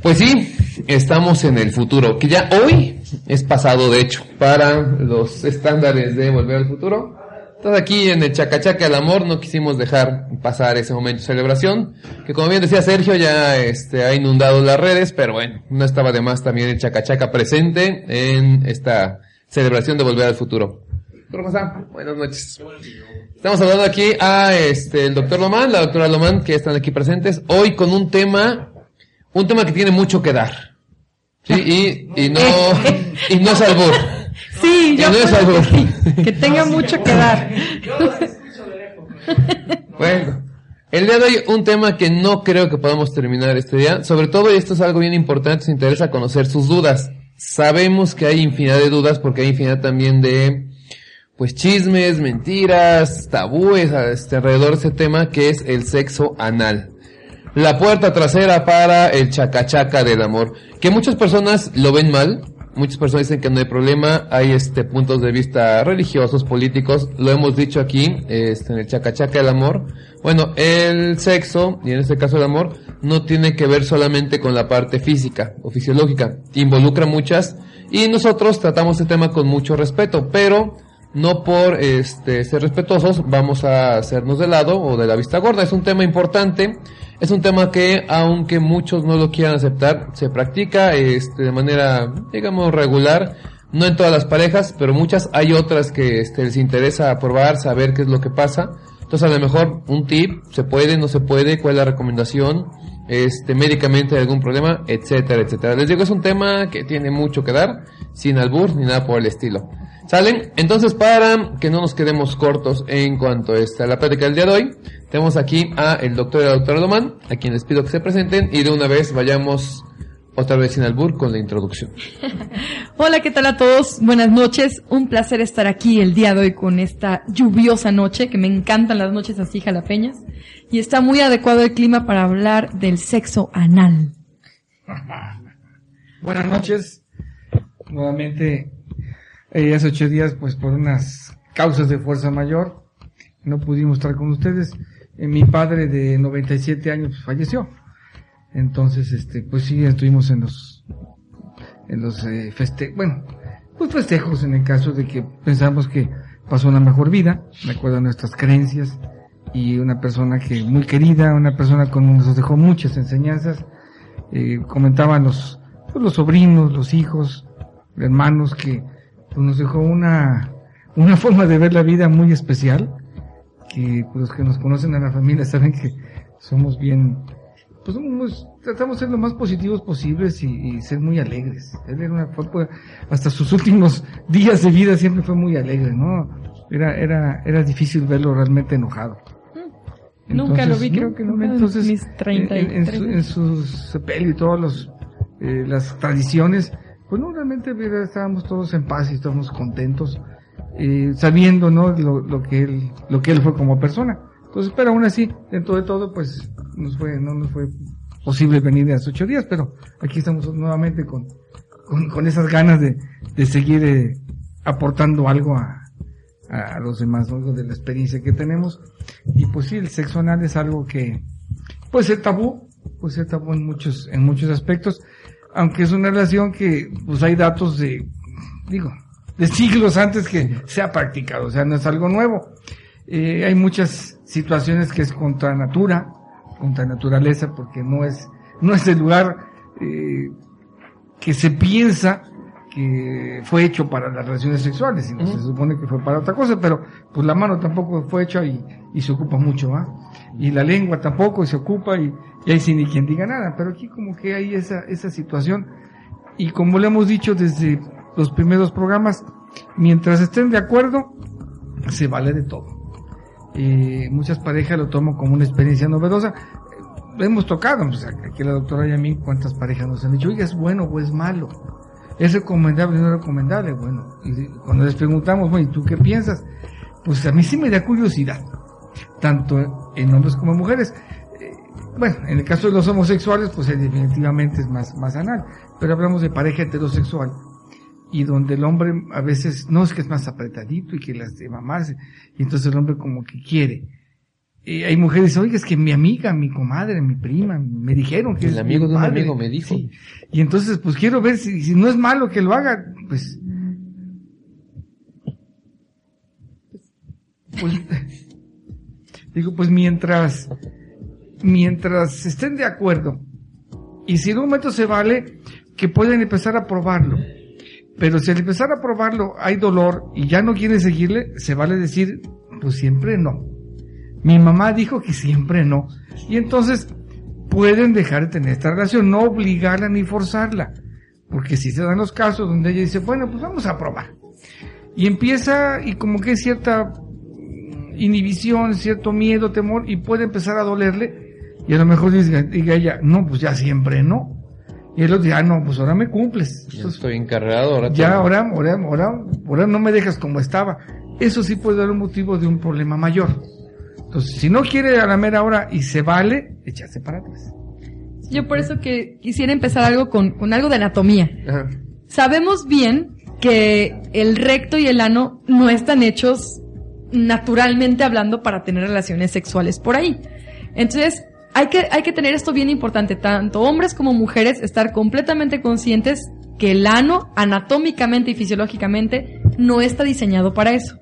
Pues sí, estamos en el futuro, que ya hoy es pasado de hecho para los estándares de Volver al Futuro. Entonces aquí en el Chacachaca del Amor no quisimos dejar pasar ese momento de celebración, que como bien decía Sergio ya este, ha inundado las redes, pero bueno, no estaba de más también el Chacachaca presente en esta celebración de Volver al Futuro. ¿Cómo está? Buenas noches. Estamos hablando aquí a este el doctor Lomán, la doctora Lomán, que están aquí presentes, hoy con un tema un tema que tiene mucho que dar. Sí, y, y no, y no es albur. Sí, yo no es albur. que, sí, que tenga mucho que dar. Bueno, el día de hoy un tema que no creo que podamos terminar este día, sobre todo y esto es algo bien importante, se interesa conocer sus dudas. Sabemos que hay infinidad de dudas porque hay infinidad también de pues chismes, mentiras, tabúes este, alrededor de ese tema que es el sexo anal. La puerta trasera para el chacachaca del amor. Que muchas personas lo ven mal, muchas personas dicen que no hay problema, hay este puntos de vista religiosos, políticos, lo hemos dicho aquí, este, en el chacachaca del amor. Bueno, el sexo, y en este caso el amor, no tiene que ver solamente con la parte física o fisiológica, involucra muchas, y nosotros tratamos este tema con mucho respeto, pero no por este ser respetuosos vamos a hacernos de lado o de la vista gorda. Es un tema importante, es un tema que aunque muchos no lo quieran aceptar, se practica este, de manera, digamos, regular. No en todas las parejas, pero muchas hay otras que este, les interesa probar, saber qué es lo que pasa. Entonces a lo mejor un tip, se puede, no se puede, cuál es la recomendación, este, médicamente algún problema, etcétera, etcétera. Les digo, es un tema que tiene mucho que dar, sin albur ni nada por el estilo. ¿Salen? Entonces, para que no nos quedemos cortos en cuanto a la plática del día de hoy, tenemos aquí a el doctor y la doctora Domán, a quien les pido que se presenten y de una vez vayamos otra vez sin albur con la introducción. Hola, ¿qué tal a todos? Buenas noches. Un placer estar aquí el día de hoy con esta lluviosa noche, que me encantan las noches así jalapeñas. Y está muy adecuado el clima para hablar del sexo anal. Buenas noches. Nuevamente, eh, hace ocho días, pues por unas causas de fuerza mayor, no pudimos estar con ustedes. Eh, mi padre de 97 años pues, falleció. Entonces, este, pues sí, estuvimos en los, en los eh, feste bueno, pues festejos en el caso de que pensamos que pasó una mejor vida, de acuerdo a nuestras creencias, y una persona que muy querida, una persona con nos dejó muchas enseñanzas, eh, comentaban los, pues, los sobrinos, los hijos, hermanos que pues, nos dejó una, una forma de ver la vida muy especial, que pues, los que nos conocen a la familia saben que somos bien, pues somos, tratamos de ser lo más positivos posibles y, y ser muy alegres. Él era una, fue, hasta sus últimos días de vida siempre fue muy alegre, ¿no? Era, era, era difícil verlo realmente enojado. Nunca lo vi, ¿no? creo que nunca en Entonces, mis en, 33 en, su- en sus y todas los, eh, las tradiciones, pues no, realmente estábamos todos en paz y estábamos contentos, eh, sabiendo, ¿no? Lo, lo que él, lo que él fue como persona. Entonces, pero aún así, dentro de todo, pues, nos fue, no nos fue posible venir de hace ocho días, pero aquí estamos nuevamente con, con, con esas ganas de, de seguir eh, aportando algo a, a los demás. Algo de la experiencia que tenemos. Y pues sí, el sexo anal es algo que puede ser tabú, puede ser tabú en muchos, en muchos aspectos, aunque es una relación que pues hay datos de, digo, de siglos antes que se ha practicado, o sea, no es algo nuevo. Eh, hay muchas situaciones que es contra natura, contra naturaleza, porque no es, no es el lugar eh, que se piensa que fue hecho para las relaciones sexuales, sino se supone que fue para otra cosa, pero pues la mano tampoco fue hecha y, y se ocupa mucho, ¿ah? Y la lengua tampoco se ocupa y, y ahí sin ni quien diga nada, pero aquí como que hay esa, esa situación y como le hemos dicho desde los primeros programas, mientras estén de acuerdo, se vale de todo. Eh, muchas parejas lo toman como una experiencia novedosa. hemos tocado, pues aquí la doctora y a mí, cuántas parejas nos han dicho, oiga, ¿es bueno o es malo? ¿Es recomendable o no recomendable? Bueno, y cuando les preguntamos, bueno, ¿y tú qué piensas? Pues a mí sí me da curiosidad, tanto en hombres como en mujeres. Eh, bueno, en el caso de los homosexuales, pues eh, definitivamente es más, más anal, pero hablamos de pareja heterosexual y donde el hombre a veces no es que es más apretadito y que las de mamarse, y entonces el hombre como que quiere. Y hay mujeres, oye, es que mi amiga, mi comadre, mi prima, me dijeron que El es amigo mi de un padre. amigo me dijo. Sí. Y entonces, pues quiero ver si, si no es malo que lo haga, pues. Pues. digo, pues mientras. Mientras estén de acuerdo. Y si en un momento se vale, que pueden empezar a probarlo. Pero si al empezar a probarlo hay dolor y ya no quieren seguirle, se vale decir, pues siempre no. Mi mamá dijo que siempre no. Y entonces pueden dejar de tener esta relación, no obligarla ni forzarla. Porque si se dan los casos donde ella dice, bueno, pues vamos a probar. Y empieza, y como que cierta inhibición, cierto miedo, temor, y puede empezar a dolerle. Y a lo mejor diga, diga ella, no, pues ya siempre no. Y él dice, ah, no, pues ahora me cumples. Ya Entonces, estoy encarregado, ahora ya ahora, ahora, ahora, ahora no me dejas como estaba. Eso sí puede dar un motivo de un problema mayor. Entonces, si no quiere a la mera hora y se vale, echarse para atrás. Yo por eso que quisiera empezar algo con, con algo de anatomía. Ajá. Sabemos bien que el recto y el ano no están hechos naturalmente hablando para tener relaciones sexuales por ahí. Entonces, hay que, hay que tener esto bien importante, tanto hombres como mujeres, estar completamente conscientes que el ano, anatómicamente y fisiológicamente, no está diseñado para eso.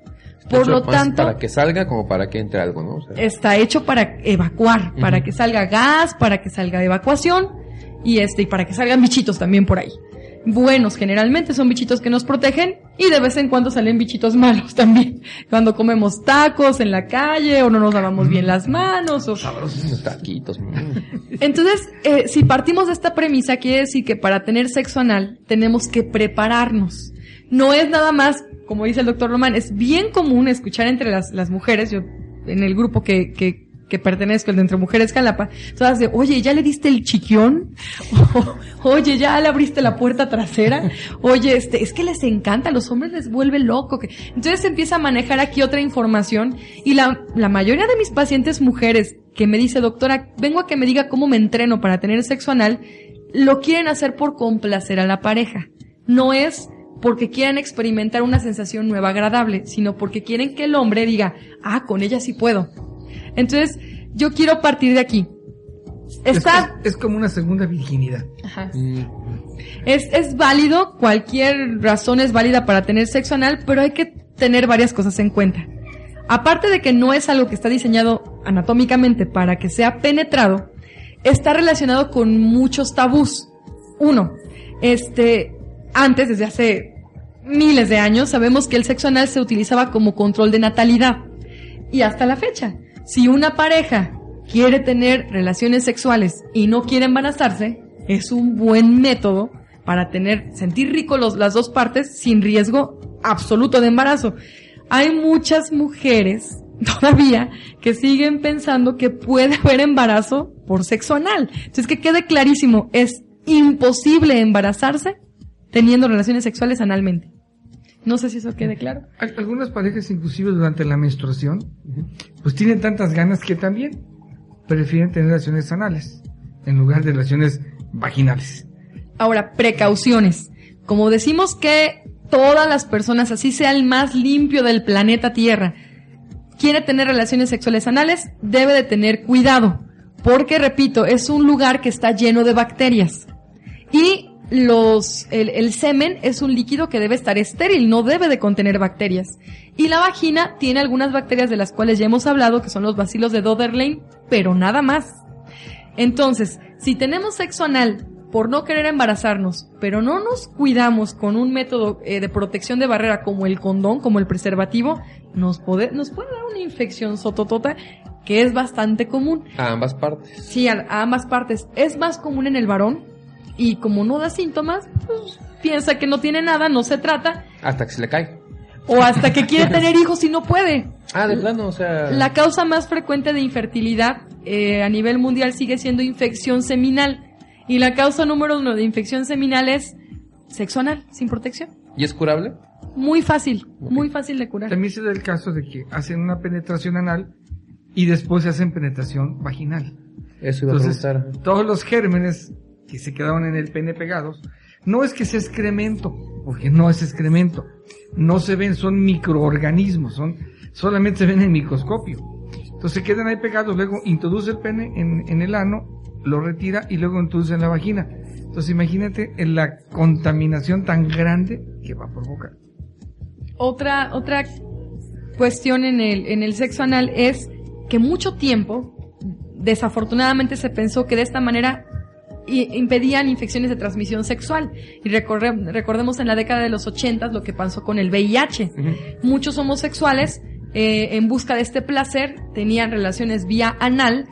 Por Hecho lo tanto, Para que salga como para que entre algo, ¿no? O sea, está hecho para evacuar, para que salga gas, para que salga evacuación y este y para que salgan bichitos también por ahí. Buenos generalmente son bichitos que nos protegen y de vez en cuando salen bichitos malos también. Cuando comemos tacos en la calle o no nos lavamos bien las manos o unos taquitos. entonces, eh, si partimos de esta premisa, quiere decir que para tener sexo anal tenemos que prepararnos. No es nada más, como dice el doctor Román, es bien común escuchar entre las, las mujeres, yo en el grupo que, que, que pertenezco, el de Entre Mujeres Calapa, todas de, oye, ¿ya le diste el chiquión? Oye, ¿ya le abriste la puerta trasera? Oye, este, es que les encanta, los hombres les vuelve loco. Entonces empieza a manejar aquí otra información y la, la mayoría de mis pacientes mujeres que me dice, doctora, vengo a que me diga cómo me entreno para tener sexo anal, lo quieren hacer por complacer a la pareja. No es porque quieran experimentar una sensación nueva agradable, sino porque quieren que el hombre diga, ah, con ella sí puedo. Entonces, yo quiero partir de aquí. Está, Es, es como una segunda virginidad. Ajá. Mm, Es, es válido, cualquier razón es válida para tener sexo anal, pero hay que tener varias cosas en cuenta. Aparte de que no es algo que está diseñado anatómicamente para que sea penetrado, está relacionado con muchos tabús. Uno, este, antes, desde hace miles de años, sabemos que el sexo anal se utilizaba como control de natalidad. Y hasta la fecha, si una pareja quiere tener relaciones sexuales y no quiere embarazarse, es un buen método para tener, sentir rico los, las dos partes sin riesgo absoluto de embarazo. Hay muchas mujeres todavía que siguen pensando que puede haber embarazo por sexo anal. Entonces que quede clarísimo, es imposible embarazarse teniendo relaciones sexuales analmente. No sé si eso quede claro. Al- Algunas parejas, inclusive durante la menstruación, pues tienen tantas ganas que también prefieren tener relaciones anales en lugar de relaciones vaginales. Ahora, precauciones. Como decimos que todas las personas, así sea el más limpio del planeta Tierra, quiere tener relaciones sexuales anales, debe de tener cuidado. Porque, repito, es un lugar que está lleno de bacterias. Y los, el, el semen es un líquido que debe estar estéril, no debe de contener bacterias. Y la vagina tiene algunas bacterias de las cuales ya hemos hablado, que son los bacilos de Doderlein, pero nada más. Entonces, si tenemos sexo anal por no querer embarazarnos, pero no nos cuidamos con un método eh, de protección de barrera como el condón, como el preservativo, nos puede, nos puede dar una infección sototota que es bastante común. A ambas partes. Sí, a, a ambas partes. Es más común en el varón y como no da síntomas, pues, piensa que no tiene nada, no se trata, Hasta que se le cae. o hasta que quiere tener hijos y no puede. Ah, de plano, o sea. La causa más frecuente de infertilidad eh, a nivel mundial sigue siendo infección seminal. Y la causa número uno de infección seminal es sexo anal, sin protección. ¿Y es curable? Muy fácil, muy fácil de curar. También se da el caso de que hacen una penetración anal y después se hacen penetración vaginal. Eso iba a preguntar. todos los gérmenes que se quedaron en el pene pegados, no es que sea excremento, porque no es excremento. No se ven, son microorganismos, son, solamente se ven en microscopio. Entonces se quedan ahí pegados, luego introduce el pene en, en el ano, lo retira y luego introduce en la vagina. Entonces imagínate en la contaminación tan grande que va a provocar. Otra, otra cuestión en el, en el sexo anal es que mucho tiempo, desafortunadamente se pensó que de esta manera impedían infecciones de transmisión sexual. Y recorre- recordemos en la década de los 80 lo que pasó con el VIH. Muchos homosexuales, eh, en busca de este placer, tenían relaciones vía anal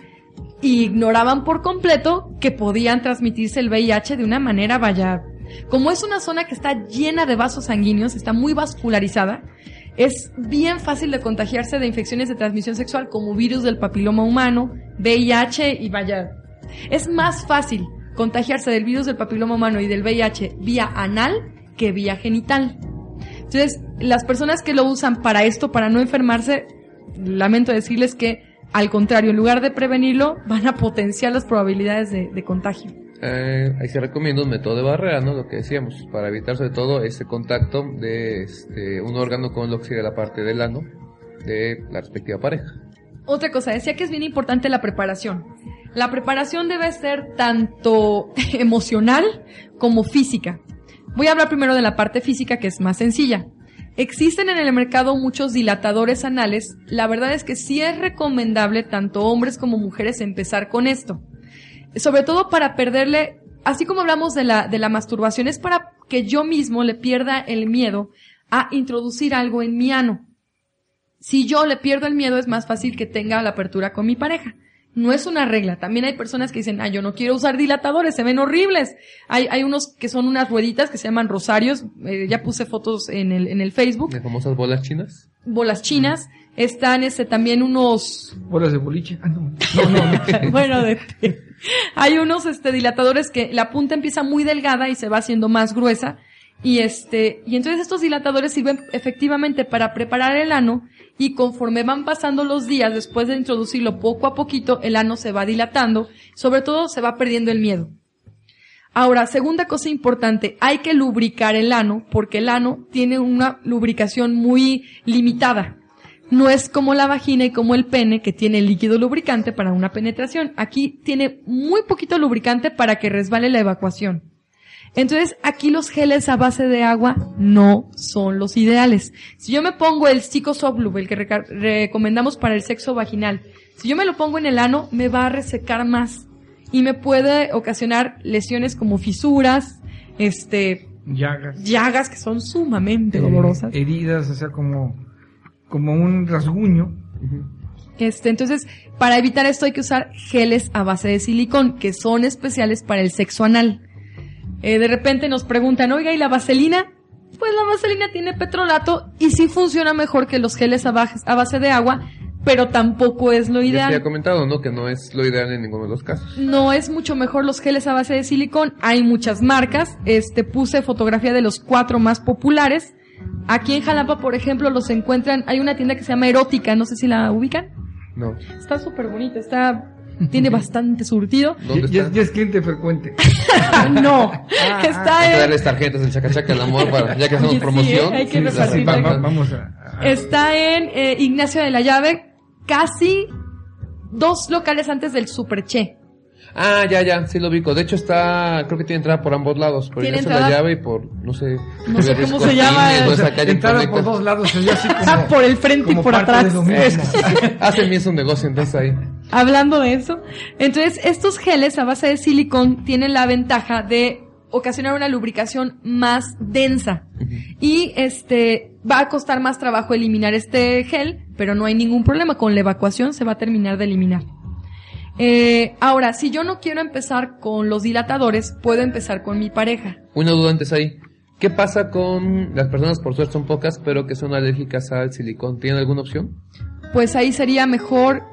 y ignoraban por completo que podían transmitirse el VIH de una manera, vaya, como es una zona que está llena de vasos sanguíneos, está muy vascularizada, es bien fácil de contagiarse de infecciones de transmisión sexual como virus del papiloma humano, VIH y vaya, es más fácil contagiarse del virus del papiloma humano y del VIH vía anal que vía genital. Entonces, las personas que lo usan para esto, para no enfermarse, lamento decirles que, al contrario, en lugar de prevenirlo, van a potenciar las probabilidades de, de contagio. Eh, ahí se recomienda un método de barrera, ¿no? Lo que decíamos, para evitar sobre todo ese contacto de este, un órgano con lo que sería la parte del ano de la respectiva pareja. Otra cosa, decía que es bien importante la preparación. La preparación debe ser tanto emocional como física. Voy a hablar primero de la parte física que es más sencilla. Existen en el mercado muchos dilatadores anales. La verdad es que sí es recomendable tanto hombres como mujeres empezar con esto. Sobre todo para perderle, así como hablamos de la, de la masturbación, es para que yo mismo le pierda el miedo a introducir algo en mi ano. Si yo le pierdo el miedo, es más fácil que tenga la apertura con mi pareja. No es una regla. También hay personas que dicen, ah, yo no quiero usar dilatadores, se ven horribles. Hay, hay unos que son unas rueditas que se llaman rosarios. eh, ya puse fotos en el, en el Facebook. Las famosas bolas chinas. Bolas chinas. Están este, también unos, Bolas de boliche. Ah, no. No, no, no. bueno, de, hay unos este dilatadores que la punta empieza muy delgada y se va haciendo más gruesa y este y entonces estos dilatadores sirven efectivamente para preparar el ano y conforme van pasando los días después de introducirlo poco a poquito el ano se va dilatando, sobre todo se va perdiendo el miedo. Ahora, segunda cosa importante, hay que lubricar el ano porque el ano tiene una lubricación muy limitada. No es como la vagina y como el pene que tiene líquido lubricante para una penetración. Aquí tiene muy poquito lubricante para que resbale la evacuación. Entonces, aquí los geles a base de agua no son los ideales. Si yo me pongo el Psicosoft el que recomendamos para el sexo vaginal, si yo me lo pongo en el ano, me va a resecar más y me puede ocasionar lesiones como fisuras, este, Llagas. llagas que son sumamente eh, dolorosas. heridas, o sea, como, como un rasguño. Este, entonces, para evitar esto hay que usar geles a base de silicón, que son especiales para el sexo anal. Eh, de repente nos preguntan, oiga, ¿y la vaselina? Pues la vaselina tiene petrolato y sí funciona mejor que los geles a, base de agua, pero tampoco es lo Ya se ideal. comentado, ¿no? Que no es lo ideal en ninguno de los casos. No es mucho mejor los geles a base de silicón. Hay muchas marcas. Este puse fotografía de los cuatro más populares. Aquí en Jalapa, por ejemplo, los encuentran. Hay una tienda que se llama Erótica. No sé si la ubican. No. Está súper bonita. Está tiene bastante surtido. ¿Dónde Ya, está? ya es cliente frecuente. no, ah, está Hay que en darles tarjetas del chacachaca al amor para, ya que hacemos sí, promoción. Hay que Sí, repartir Va- va- vamos a, a- está en eh, Ignacio de la Llave, casi dos locales antes del Superche. Ah, ya, ya, sí lo ubico. De hecho está, creo que tiene entrada por ambos lados. Por Tiene Ignacio de la entrada- llave y por, no sé. No sé cómo se llama, o o esa sea, calle entrada conecta. por dos lados, así como, Ah, por el frente y como por atrás. Hacen bien su negocio entonces ahí. Hablando de eso, entonces estos geles a base de silicón tienen la ventaja de ocasionar una lubricación más densa. Y este va a costar más trabajo eliminar este gel, pero no hay ningún problema. Con la evacuación se va a terminar de eliminar. Eh, ahora, si yo no quiero empezar con los dilatadores, puedo empezar con mi pareja. Una duda antes ahí. ¿Qué pasa con las personas, por suerte son pocas, pero que son alérgicas al silicón? ¿Tienen alguna opción? Pues ahí sería mejor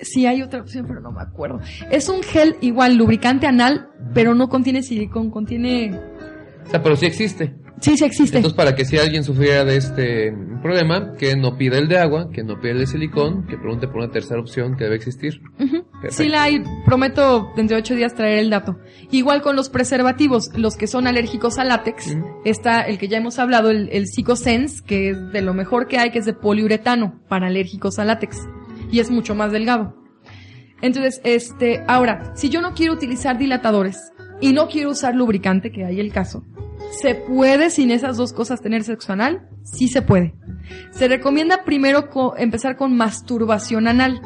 sí hay otra opción, pero no me acuerdo. Es un gel igual, lubricante anal, pero no contiene silicón, contiene... O sea, pero sí existe. Sí, sí existe. Entonces, para que si alguien sufriera de este problema, que no pida el de agua, que no pida el de silicón, que pregunte por una tercera opción que debe existir. Perfecto. Sí la hay, prometo dentro de ocho días traer el dato. Igual con los preservativos, los que son alérgicos a látex, está el que ya hemos hablado, el, el Psicosense, que es de lo mejor que hay, que es de poliuretano para alérgicos a látex. Y es mucho más delgado. Entonces, este, ahora, si yo no quiero utilizar dilatadores y no quiero usar lubricante, que hay el caso, ¿se puede sin esas dos cosas tener sexo anal? Sí se puede. Se recomienda primero co- empezar con masturbación anal,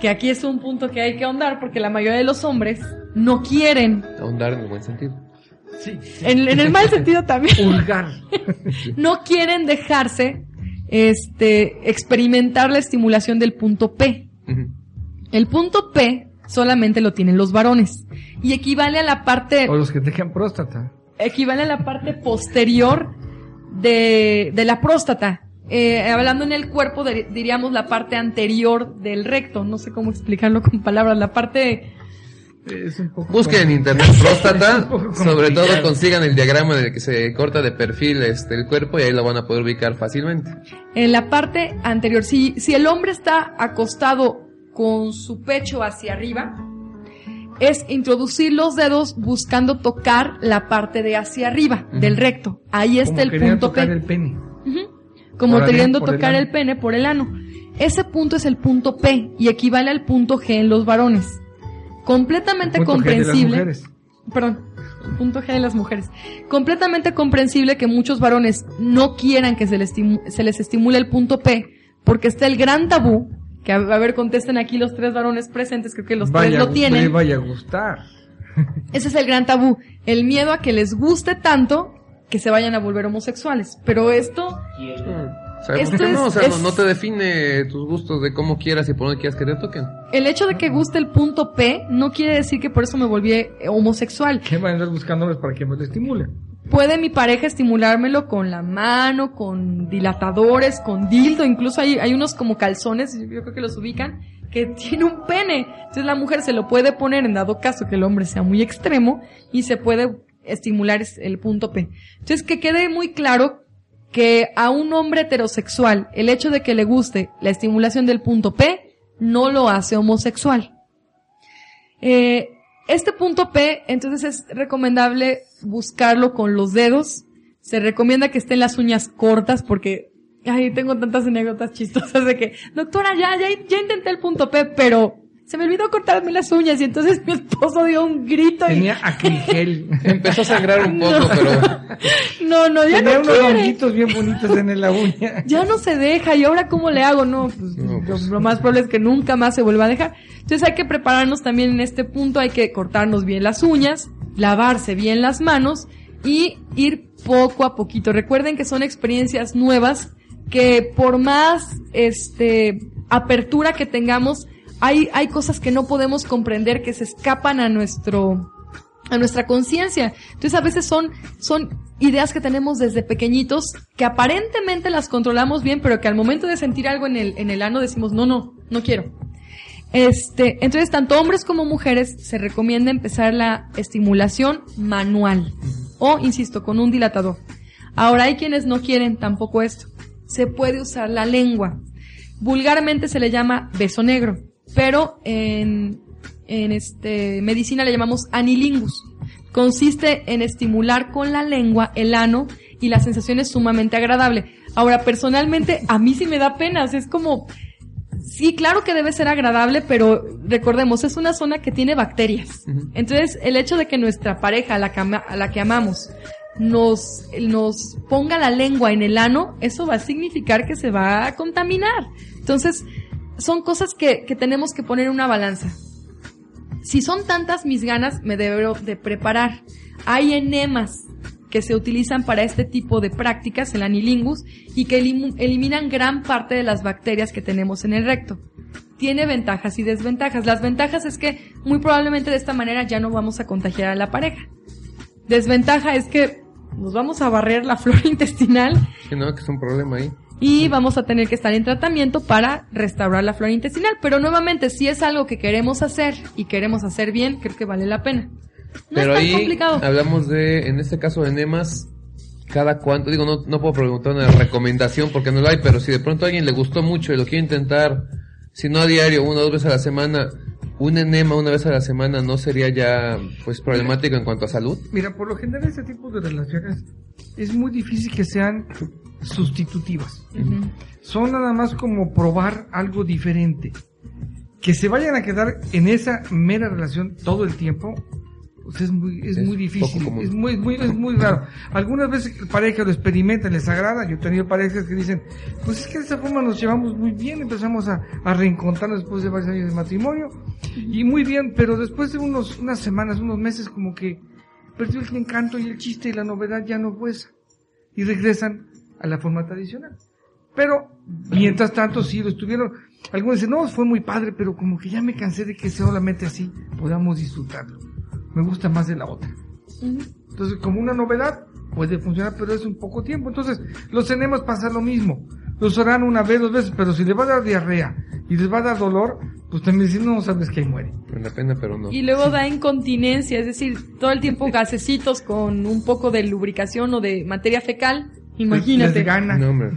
que aquí es un punto que hay que ahondar porque la mayoría de los hombres no quieren, Ahondar en el buen sentido. Sí. en, en el mal sentido también, Pulgar. no quieren dejarse este experimentar la estimulación del punto P. El punto P solamente lo tienen los varones y equivale a la parte O los que tengan próstata. equivale a la parte posterior de, de la próstata. Eh, hablando en el cuerpo, de- diríamos la parte anterior del recto. No sé cómo explicarlo con palabras. La parte, Es un poco. Busquen en internet próstata, sobre todo consigan el diagrama en el que se corta de perfil este, el cuerpo y ahí lo van a poder ubicar fácilmente. en la parte anterior. Si, si el hombre está acostado con su pecho hacia arriba, es introducir los dedos buscando tocar la parte de hacia arriba del recto. Ahí como está el punto tocar P. el pene. Como Por queriendo por tocar el, pene por el ano. Ese punto es el punto P y equivale al punto G en los varones. Completamente punto G de las comprensible. mujeres. Perdón, punto G de las mujeres. Completamente comprensible que muchos varones no quieran que se les, se les estimule el punto P porque está el gran tabú, que a, a ver contesten aquí los tres varones presentes, creo que los vaya, tres lo a- tienen. le vaya a gustar. Ese es el gran tabú, el miedo a que les guste tanto que se vayan a volver homosexuales. Pero esto sea, ¿por Esto qué no? O sea, no- es- no te define tus gustos de cómo quieras y por dónde quieras que te toquen. El hecho de que guste el punto P no quiere decir que por eso me volví eh, homosexual. ¿Qué van a andar buscándoles para que me lo estimulen? Puede mi pareja estimulármelo con la mano, con dilatadores, con dildo, incluso hay, hay unos como calzones, yo creo que los ubican, que tiene un pene. Entonces la mujer se lo puede poner en dado caso que el hombre sea muy extremo y se puede estimular es- el punto P. Entonces que quede muy claro que a un hombre heterosexual el hecho de que le guste la estimulación del punto P no lo hace homosexual. Eh, este punto P, entonces es recomendable buscarlo con los dedos. Se recomienda que estén las uñas cortas porque, ay, tengo tantas anécdotas chistosas de que, doctora, ya, ya, ya intenté el punto P, pero se me olvidó cortarme las uñas y entonces mi esposo dio un grito y, Tenía acrigel. Empezó a sangrar un poco, No. pero no, no, ya Tenía no unos honguitos bien bonitos en la uña. ya no se deja y ahora cómo le hago no pues, No, lo- pues. lo más probable es que nunca más se vuelva a dejar entonces hay que prepararnos también en este punto hay que cortarnos bien las uñas lavarse bien las manos y ir poco a poquito recuerden que son experiencias nuevas que por más este apertura que tengamos hay hay cosas que no podemos comprender que se escapan a nuestro a nuestra conciencia. Entonces a veces son, son ideas que tenemos desde pequeñitos que aparentemente las controlamos bien, pero que al momento de sentir algo en el, en el ano decimos, no, no, no quiero. Este, entonces tanto hombres como mujeres se recomienda empezar la estimulación manual o, insisto, con un dilatador. Ahora hay quienes no quieren tampoco esto. Se puede usar la lengua. Vulgarmente se le llama beso negro, pero en, en este medicina le llamamos anilingus. Consiste en estimular con la lengua el ano y la sensación es sumamente agradable. Ahora, personalmente, a mí sí me da penas. Es como, sí, claro que debe ser agradable, pero recordemos, es una zona que tiene bacterias. Entonces, el hecho de que nuestra pareja, a la que, ama- a la que amamos, nos, nos ponga la lengua en el ano, eso va a significar que se va a contaminar. Entonces, son cosas que, que tenemos que poner en una balanza. Si son tantas mis ganas, me debo de preparar. Hay enemas que se utilizan para este tipo de prácticas, el anilingus, y que eliminan gran parte de las bacterias que tenemos en el recto. Tiene ventajas y desventajas. Las ventajas es que muy probablemente de esta manera ya no vamos a contagiar a la pareja. Desventaja es que nos vamos a barrer la flora intestinal sí, no, que es un problema ahí. Y vamos a tener que estar en tratamiento para restaurar la flora intestinal. Pero nuevamente, si es algo que queremos hacer y queremos hacer bien, creo que vale la pena. No Pero es tan ahí complicado. hablamos de, en este caso de enemas, cada cuánto, digo, no, no puedo preguntar una recomendación porque no lo hay, pero si de pronto a alguien le gustó mucho y lo quiere intentar, si no a diario, una o dos veces a la semana, un enema una vez a la semana no sería ya pues problemático en cuanto a salud. Mira, por lo general este tipo de relaciones es muy difícil que sean sustitutivas. Son nada más como probar algo diferente. Que se vayan a quedar en esa mera relación todo el tiempo, pues es muy, es, Es muy difícil. Es muy, muy, es muy raro. Algunas veces el pareja lo experimenta, les agrada. Yo he tenido parejas que dicen, pues es que de esa forma nos llevamos muy bien, empezamos a, a reencontrarnos después de varios años de matrimonio. Y muy bien, pero después de unos, unas semanas, unos meses, como que perdió el encanto y el chiste y la novedad ya no fue esa. Y regresan a la forma tradicional. Pero, mientras tanto, sí lo estuvieron. Algunos dicen, no, fue muy padre, pero como que ya me cansé de que solamente así podamos disfrutarlo. Me gusta más de la otra. Entonces, como una novedad, puede funcionar, pero es un poco tiempo. Entonces, los enemas pasa lo mismo. Los harán una vez, dos veces, pero si les va a dar diarrea y les va a dar dolor, pues también dicen, no, sabes que ahí muere. Vale la pena, pero no. Y luego da incontinencia, es decir, todo el tiempo gasecitos con un poco de lubricación o de materia fecal. Imagínate. Les gana. No, hombre.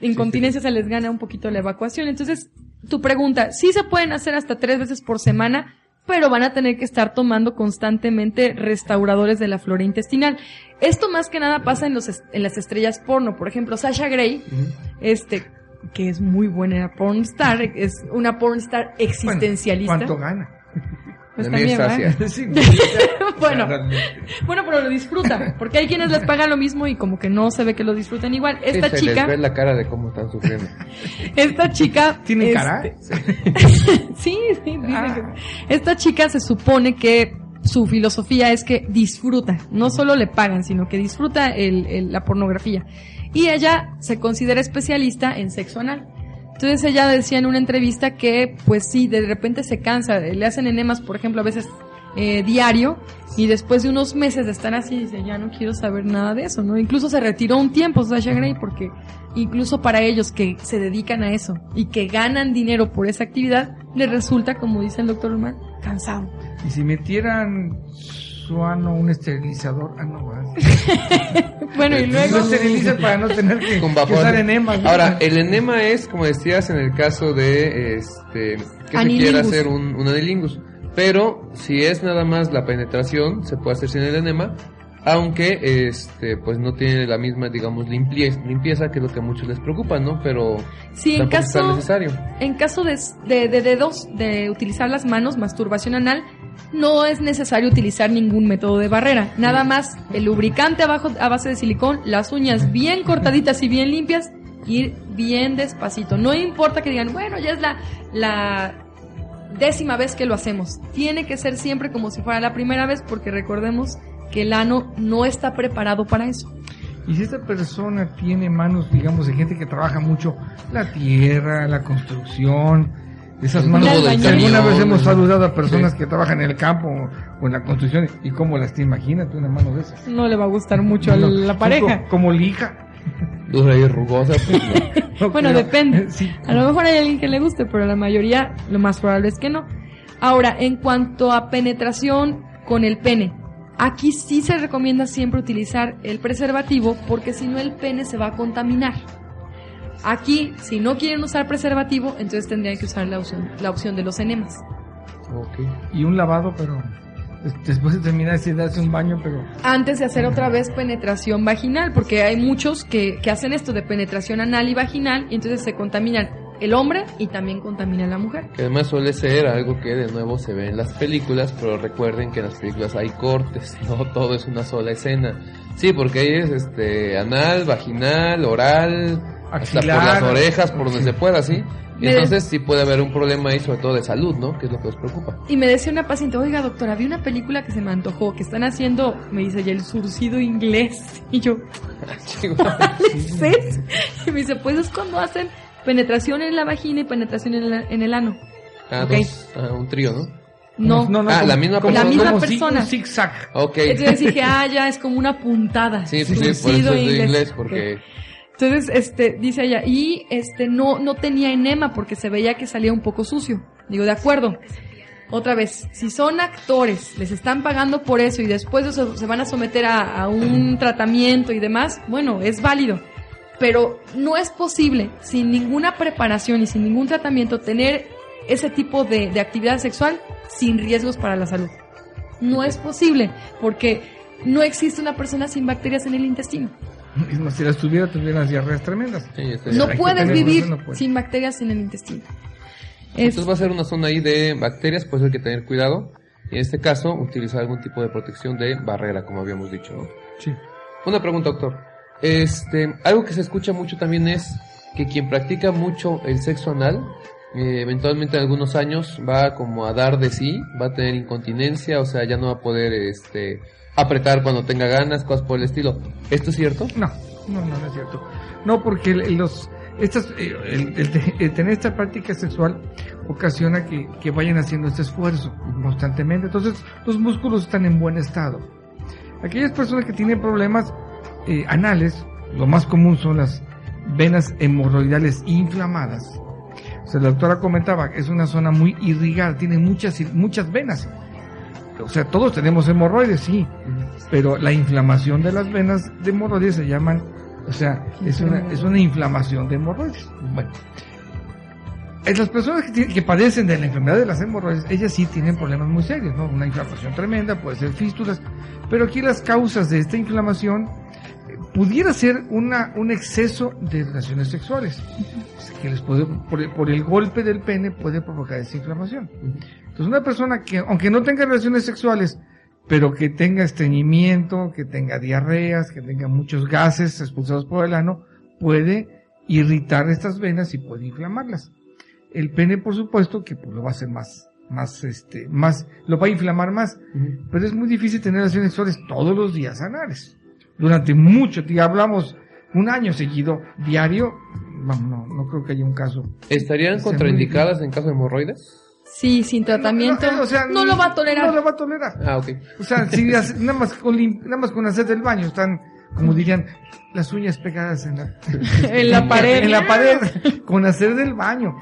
incontinencia se les gana un poquito la evacuación. Entonces, tu pregunta, sí se pueden hacer hasta tres veces por semana, pero van a tener que estar tomando constantemente restauradores de la flora intestinal. Esto más que nada pasa en, los, est- en las estrellas porno. Por ejemplo, Sasha Grey, este, que es muy buena pornstar, es una pornstar Bueno, existencialista. ¿Cuánto gana? Pues Bueno, bueno, pero lo disfrutan, porque hay quienes les pagan lo mismo y como que no se ve que lo disfrutan igual. Esta Sí, se les chica, ve la cara de cómo están sufriendo. esta chica ¿Tiene este, cara? Sí, sí, Ah. que- Esta chica se supone que su filosofía es que disfruta, no solo le pagan, sino que disfruta el- el- la pornografía. Y ella se considera especialista en sexo anal. Entonces ella decía en una entrevista que, pues sí, de repente se cansa, le hacen enemas, por ejemplo, a veces eh, diario, y después de unos meses de estar así, dice, ya no quiero saber nada de eso, ¿no? Incluso se retiró un tiempo Sasha Grey porque incluso para ellos que se dedican a eso y que ganan dinero por esa actividad, les resulta, como dice el doctor Román, cansado. Y si metieran su ano un esterilizador, ah, no. Bueno, y Lo luego... esteriliza para no tener que, Con que vapor. usar enemas. ¿no? Ahora, el enema es, como decías, en el caso de este que se quiera hacer un, un anilingus. Pero si es nada más la penetración, se puede hacer sin el enema, aunque este pues no tiene la misma, digamos, limpieza, limpieza que es lo que a muchos les preocupa, ¿no? Pero Sí, en tampoco es tan caso, necesario. en caso de, de, de dedos, de utilizar las manos, masturbación anal, no es necesario utilizar ningún método de barrera. Nada más el lubricante abajo a base de silicón, las uñas bien cortaditas y bien limpias, ir bien despacito. No importa que digan, bueno, ya es la, la décima vez que lo hacemos. Tiene que ser siempre como si fuera la primera vez porque recordemos que el ano no está preparado para eso. Y si esta persona tiene manos, digamos, de gente que trabaja mucho la tierra, la construcción, esas manos alguna vez hemos saludado a personas Sí. que trabajan en el campo o, en la construcción y cómo las te imagínate una mano de esas. No le va a gustar mucho a la pareja. co- Como lija. Dura y rugosa, pues, no. No Bueno, creo. depende. Sí. A lo mejor hay alguien que le guste, pero la mayoría lo más probable es que no. Ahora, en cuanto a penetración con el pene, aquí sí se recomienda siempre utilizar el preservativo porque si no el pene se va a contaminar. Aquí, si no quieren usar preservativo, entonces tendrían que usar la opción, la opción de los enemas. Ok. Y un lavado, pero des- después de terminar, sí, darse un baño, pero Antes de hacer otra vez penetración vaginal, porque hay muchos que, que hacen esto de penetración anal y vaginal y entonces se contaminan el hombre y también contamina la mujer. Que además suele ser algo que de nuevo se ve en las películas, pero recuerden que en las películas hay cortes, no todo es una sola escena. Sí, porque ahí es este anal, vaginal, oral, hasta por Axilar. las orejas, por donde Sí. se pueda, ¿sí? Entonces sí puede haber un problema ahí, sobre todo de salud, ¿no? Que es lo que os preocupa. Y me decía una paciente, oiga doctora, vi una película que se me antojó, que están haciendo, me dice, ya el surcido inglés. Y yo, Chihuahua. ¿es eso? Y me dice, pues es cuando hacen penetración en la vagina y penetración en, la- en el ano. Ah, Ok. dos, ah, un trío, ¿no? No. Ah, la misma persona. La misma persona. un zigzag. Ok. Entonces dije, ah, ya es como una puntada. Sí, sí, por Surcido eso es de inglés, porque Entonces, este, dice ella, y este, no, no tenía enema porque se veía que salía un poco sucio. Digo, de acuerdo. Otra vez, si son actores, les están pagando por eso y después de eso se van a someter a, a un tratamiento y demás, bueno, es válido. Pero no es posible, sin ninguna preparación y sin ningún tratamiento, tener ese tipo de, de actividad sexual sin riesgos para la salud. No es posible, porque no existe una persona sin bacterias en el intestino. Más, si las tuviera, tuvieran diarreas tremendas. Sí, No puedes vivir eso, no sin bacterias en el intestino. Es- Entonces va a ser una zona ahí de bacterias, pues hay que tener cuidado. Y en este caso, utilizar algún tipo de protección de barrera, como habíamos dicho, ¿no? Sí. Una pregunta, doctor. Este, algo que se escucha mucho también es que quien practica mucho el sexo anal, eh, eventualmente en algunos años va como a dar de sí, va a tener incontinencia, o sea, ya no va a poder, este, apretar cuando tenga ganas, cosas por el estilo. ¿Esto es cierto? No, no, no, no es cierto. No, porque los, estas, eh, el, el te- el tener esta práctica sexual ocasiona que, que vayan haciendo este esfuerzo constantemente. Entonces, los músculos están en buen estado. Aquellas personas que tienen problemas eh, anales, lo más común son las venas hemorroidales inflamadas. O sea, la doctora comentaba es una zona muy irrigada, tiene muchas, muchas venas. O sea, todos tenemos hemorroides, sí, pero la inflamación de las venas de hemorroides se llaman, o sea, es una, es una inflamación de hemorroides. Bueno, en las personas que, tienen- que padecen de la enfermedad de las hemorroides, ellas sí tienen problemas muy serios, ¿no? Una inflamación tremenda, puede ser fístulas, pero aquí las causas de esta inflamación pudiera ser una, un exceso de relaciones sexuales, que les puede, por, el- por el golpe del pene puede provocar esa inflamación. Entonces una persona que, aunque no tenga relaciones sexuales, pero que tenga estreñimiento, que tenga diarreas, que tenga muchos gases expulsados por el ano, puede irritar estas venas y puede inflamarlas. El pene, por supuesto, que pues, lo va a hacer más, más, este, más, lo va a inflamar más. Pero es muy difícil tener relaciones sexuales todos los días anales. Durante mucho tiempo, hablamos un año seguido, diario, vamos, no, no creo que haya un caso. ¿Estarían contraindicadas en caso de hemorroides? Sí, sin tratamiento. No, No, o sea, lo va a tolerar. No lo va a tolerar. Ah, ok. O sea, si hace- nada más con lim- nada más con hacer del baño están, como dirían, las uñas pegadas en la, en la pared. en la pared, con hacer del baño.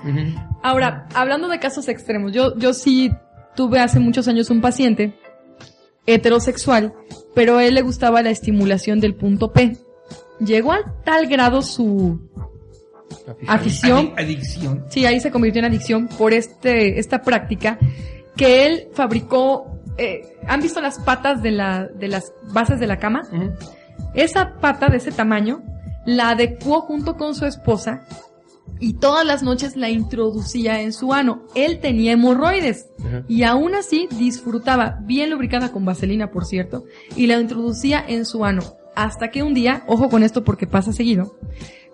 Ahora, hablando de casos extremos, yo, yo sí tuve hace muchos años un paciente heterosexual, pero a él le gustaba la estimulación del punto P. Llegó a tal grado su afición, Adi- adicción. sí, ahí se convirtió en adicción por este, esta práctica, que él fabricó, eh, ¿han visto las patas de la, de las bases de la cama? Esa pata de ese tamaño la adecuó junto con su esposa y todas las noches la introducía en su ano. Él tenía hemorroides Ajá. y aún así disfrutaba, bien lubricada con vaselina por cierto, y la introducía en su ano. Hasta que un día, ojo con esto porque pasa seguido,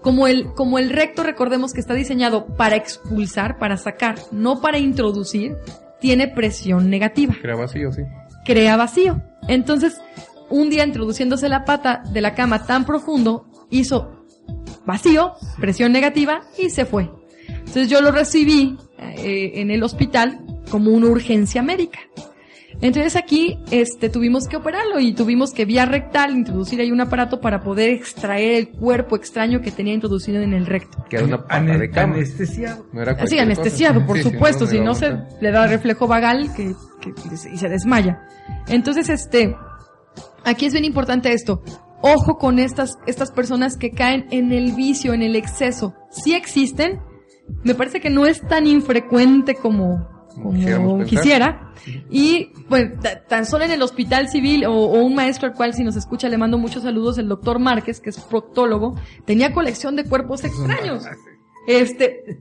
como el, como el recto recordemos que está diseñado para expulsar, para sacar, no para introducir, tiene presión negativa Era vacío, sí. crea vacío. Entonces, un día introduciéndose la pata de la cama tan profundo, hizo vacío, presión negativa y se fue. Entonces yo lo recibí eh, en el hospital como una urgencia médica. Entonces aquí este, tuvimos que operarlo y tuvimos que vía rectal introducir ahí un aparato para poder extraer el cuerpo extraño que tenía introducido en el recto. Que era una pata Ane- de cama. Anestesiado. No era cualquier anestesiado, cosa. por Sí, supuesto, no, si no se le da reflejo vagal que, que- y se desmaya. Entonces, este, aquí es bien importante esto. Ojo con estas, estas personas que caen en el vicio, en el exceso. Sí existen. Me parece que no es tan infrecuente como, quisiera. Y, pues, ta- tan solo en el hospital civil o, o un maestro al cual si nos escucha le mando muchos saludos, el doctor Márquez, que es proctólogo, tenía colección de cuerpos extraños. Este,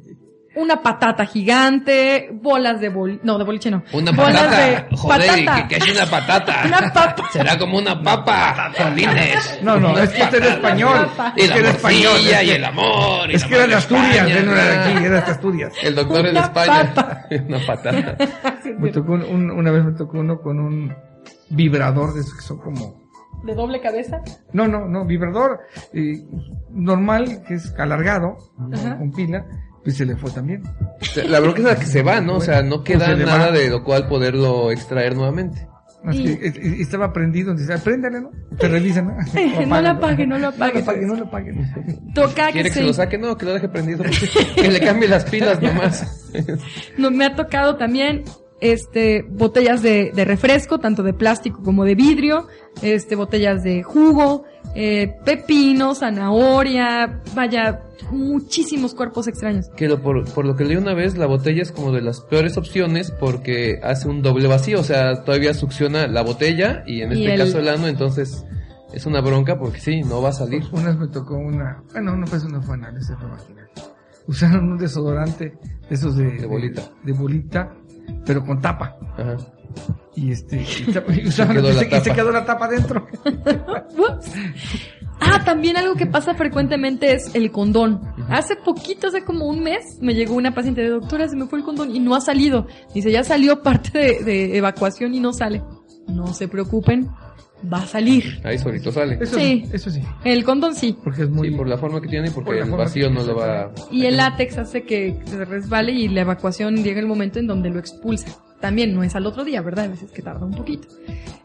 una patata gigante, bolas de bol, no, de boliche no. Una bolas patata. de Joder, patata. ¿qué, qué es una patata? Una papa. Será como una papa. Jolines. No, no, es que usted es patata. español. Y Es que era español. es y que- el amor. y Es que era de Asturias, España. no era de aquí, era de Asturias. El doctor Una España. papa. Una patata. Me tocó un- un- una vez me tocó uno con un vibrador de esos que son como De doble cabeza. No, no, no, vibrador eh, normal, que es alargado, Ajá. con pila, pues se le fue también. La bronca es la que se va, ¿no? O sea, no Pues queda se nada de lo cual poderlo extraer nuevamente. Que, eh, estaba prendido, dice, préndale, ¿no? Te revisan, ¿no? No lo apague, no lo apague. No lo apague, no lo apague. Toca que, ¿Quiere que se- se lo saque? No, que lo deje prendido. que le cambie las pilas nomás. no, me ha tocado también este botellas de, de refresco, tanto de plástico como de vidrio, este botellas de jugo, eh, pepino, zanahoria, vaya, muchísimos cuerpos extraños. que lo- por, por lo que leí una vez, la botella es como de las peores opciones porque hace un doble vacío, o sea, todavía succiona la botella y en Y este el- caso el ano, entonces es una bronca porque sí, no va a salir. Una vez me tocó una, bueno, no pues no fue anal, ese fue vaginal. Usaron un desodorante, de esos de, De bolita. de, bolita, pero con tapa. Ajá. Y este, y, tapa- usaban- quedó la se, y se tapa. quedó la tapa dentro. Ah, también algo que pasa frecuentemente es el condón. Hace poquito, hace como un mes, me llegó una paciente de doctora, se me fue el condón y no ha salido. Dice, ya salió parte de, de evacuación y no sale. No se preocupen, va a salir. Ahí solito sale. Eso Sí. eso sí. El condón sí. Porque es muy, Sí, por la forma que tiene y porque Por el vacío no lo va a... Y el látex hace que se resbale y la evacuación llega el momento en donde lo expulsa. También no es al otro día, ¿verdad? A veces que tarda un poquito.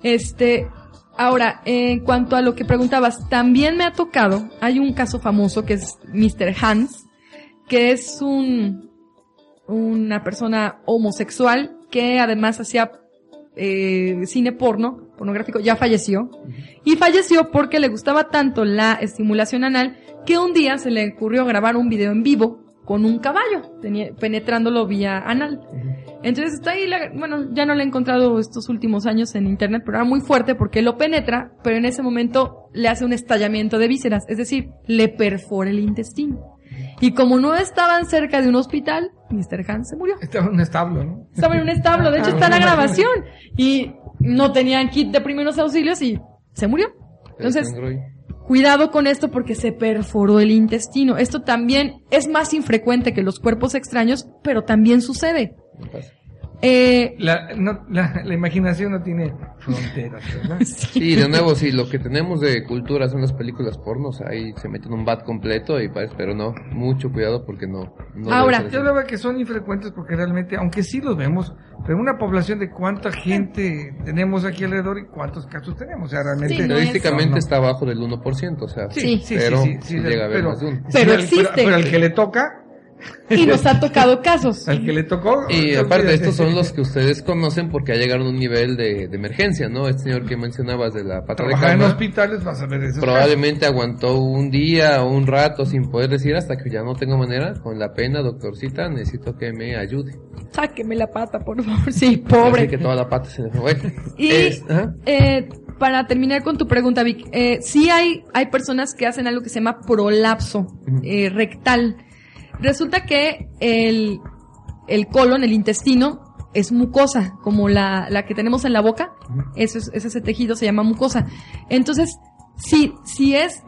Este, ahora, en cuanto a lo que preguntabas, también me ha tocado, hay un caso famoso que es Mr. Hans, que es un, una persona homosexual que además hacía eh, cine porno, pornográfico, ya falleció. Y falleció porque le gustaba tanto la estimulación anal que un día se le ocurrió grabar un video en vivo con un caballo, penetrándolo vía anal. Entonces está ahí, la- bueno, ya no lo he encontrado estos últimos años en internet, pero era muy fuerte porque lo penetra, pero en ese momento le hace un estallamiento de vísceras, es decir, le perfora el intestino. Y como no estaban cerca de un hospital, Mr. Hans se murió. estaba en un establo, ¿no? Estaba en un establo, de hecho Ah, está la me imagino. grabación. Y no tenían kit de primeros auxilios y se murió. Entonces, cuidado con esto porque se perforó el intestino. Esto también es más infrecuente que los cuerpos extraños, pero también sucede. Eh, La, no, la, la imaginación no tiene fronteras, ¿verdad? Sí, de nuevo, sí, lo que tenemos de cultura son las películas pornos, ahí se meten un bat completo y parece, pero no, mucho cuidado porque no. no Ahora, Yo hablaba que son infrecuentes porque realmente, aunque sí los vemos, pero una población de cuánta gente tenemos aquí alrededor y cuántos casos tenemos. O sea, realmente. Sí, no es- Estadísticamente No, está abajo del 1%, o sea, Sí. pero llega a haber pero, más de uno. sí, Pero al- existe. Pero, al que le toca, y nos ha tocado casos. al que le tocó. Y aparte, estos son los que ustedes conocen porque ya llegaron a un nivel de, de emergencia, ¿no? Este señor que mencionabas de la pata de Trabajar en cama, hospitales vas a ver esos probablemente aguantó un día o un rato sin poder decir hasta que ya no tengo manera, con la pena, doctorcita, necesito que me ayude. Sáqueme la pata, por favor. Sí, Así pobre. que toda la pata se le fue. Bueno, Y es- eh, para terminar con tu pregunta, Vic, eh, sí hay, hay personas que hacen algo que se llama prolapso eh, rectal. Resulta que el, el colon, el intestino, es mucosa, como la, la que tenemos en la boca. Ese, es- ese, tejido se llama mucosa. Entonces, si, si es,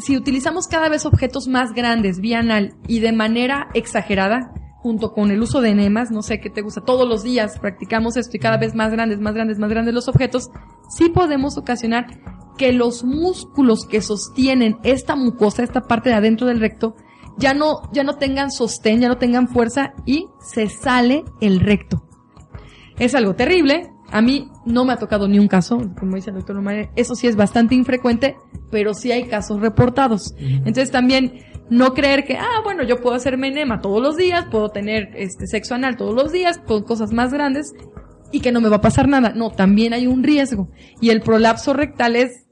si utilizamos cada vez objetos más grandes vía anal y de manera exagerada, junto con el uso de enemas, no sé qué te gusta, todos los días practicamos esto y cada vez más grandes, más grandes, más grandes los objetos, sí podemos ocasionar que los músculos que sostienen esta mucosa, esta parte de adentro del recto, ya no, ya no tengan sostén, ya no tengan fuerza y se sale el recto. Es algo terrible. A mí no me ha tocado ni un caso, como dice el doctor Omar, eso sí es bastante infrecuente, pero sí hay casos reportados. Entonces también no creer que, ah, bueno, yo puedo hacerme enema todos los días, puedo tener este sexo anal todos los días, con cosas más grandes, y que no me va a pasar nada. No, también hay un riesgo. Y el prolapso rectal es,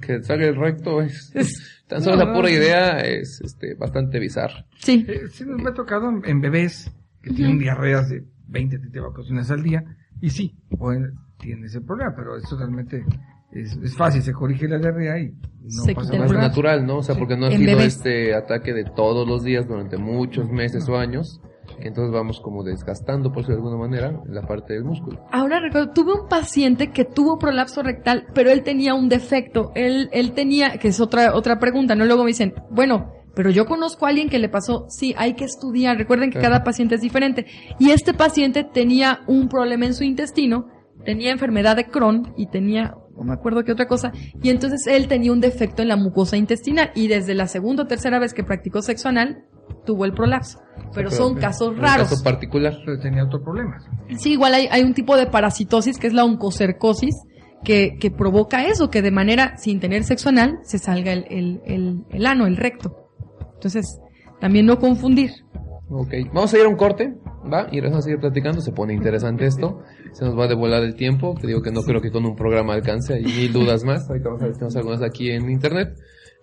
que salga el recto es, Es- tan solo no, la no, pura no. idea es este bastante bizarro. sí, Eh, sí nos me ha tocado en, en bebés que tienen diarreas de 20, 30 evacuaciones al día. Y sí, pueden, tienen ese problema, pero eso realmente es, es fácil. Se corrige la diarrea y no Se pasa nada. natural, ¿no? O sea, Sí. porque no ha En sido bebés. este ataque de todos los días durante muchos meses o años, entonces vamos como desgastando, por decirlo de alguna manera, la parte del músculo. Ahora recuerdo, tuve un paciente que tuvo prolapso rectal, pero él tenía un defecto. Él, él tenía, que es otra, otra pregunta, ¿no? Luego me dicen, bueno, pero yo conozco a alguien que le pasó. Sí, hay que estudiar. Recuerden que cada paciente es diferente. Y este paciente tenía un problema en su intestino, tenía enfermedad de Crohn y tenía, no me acuerdo qué otra cosa. Y entonces él tenía un defecto en la mucosa intestinal. Y desde la segunda o tercera vez que practicó sexo anal, tuvo el prolapso. Pero Pero- son casos Un raros. caso particular. Pero tenía otro problema. Sí, igual hay, hay un tipo de parasitosis que es la oncocercosis que, que provoca eso, que de manera sin tener sexo anal se salga el, el, el, el ano, el recto. Entonces, también no confundir. Ok, vamos a ir a un corte, ¿va? Y vamos a seguir platicando, se pone interesante esto. Se nos va a volar el tiempo, te digo que no creo que con un programa alcance, hay mil dudas más. Ahorita vamos a ver si tenemos algunas aquí en internet.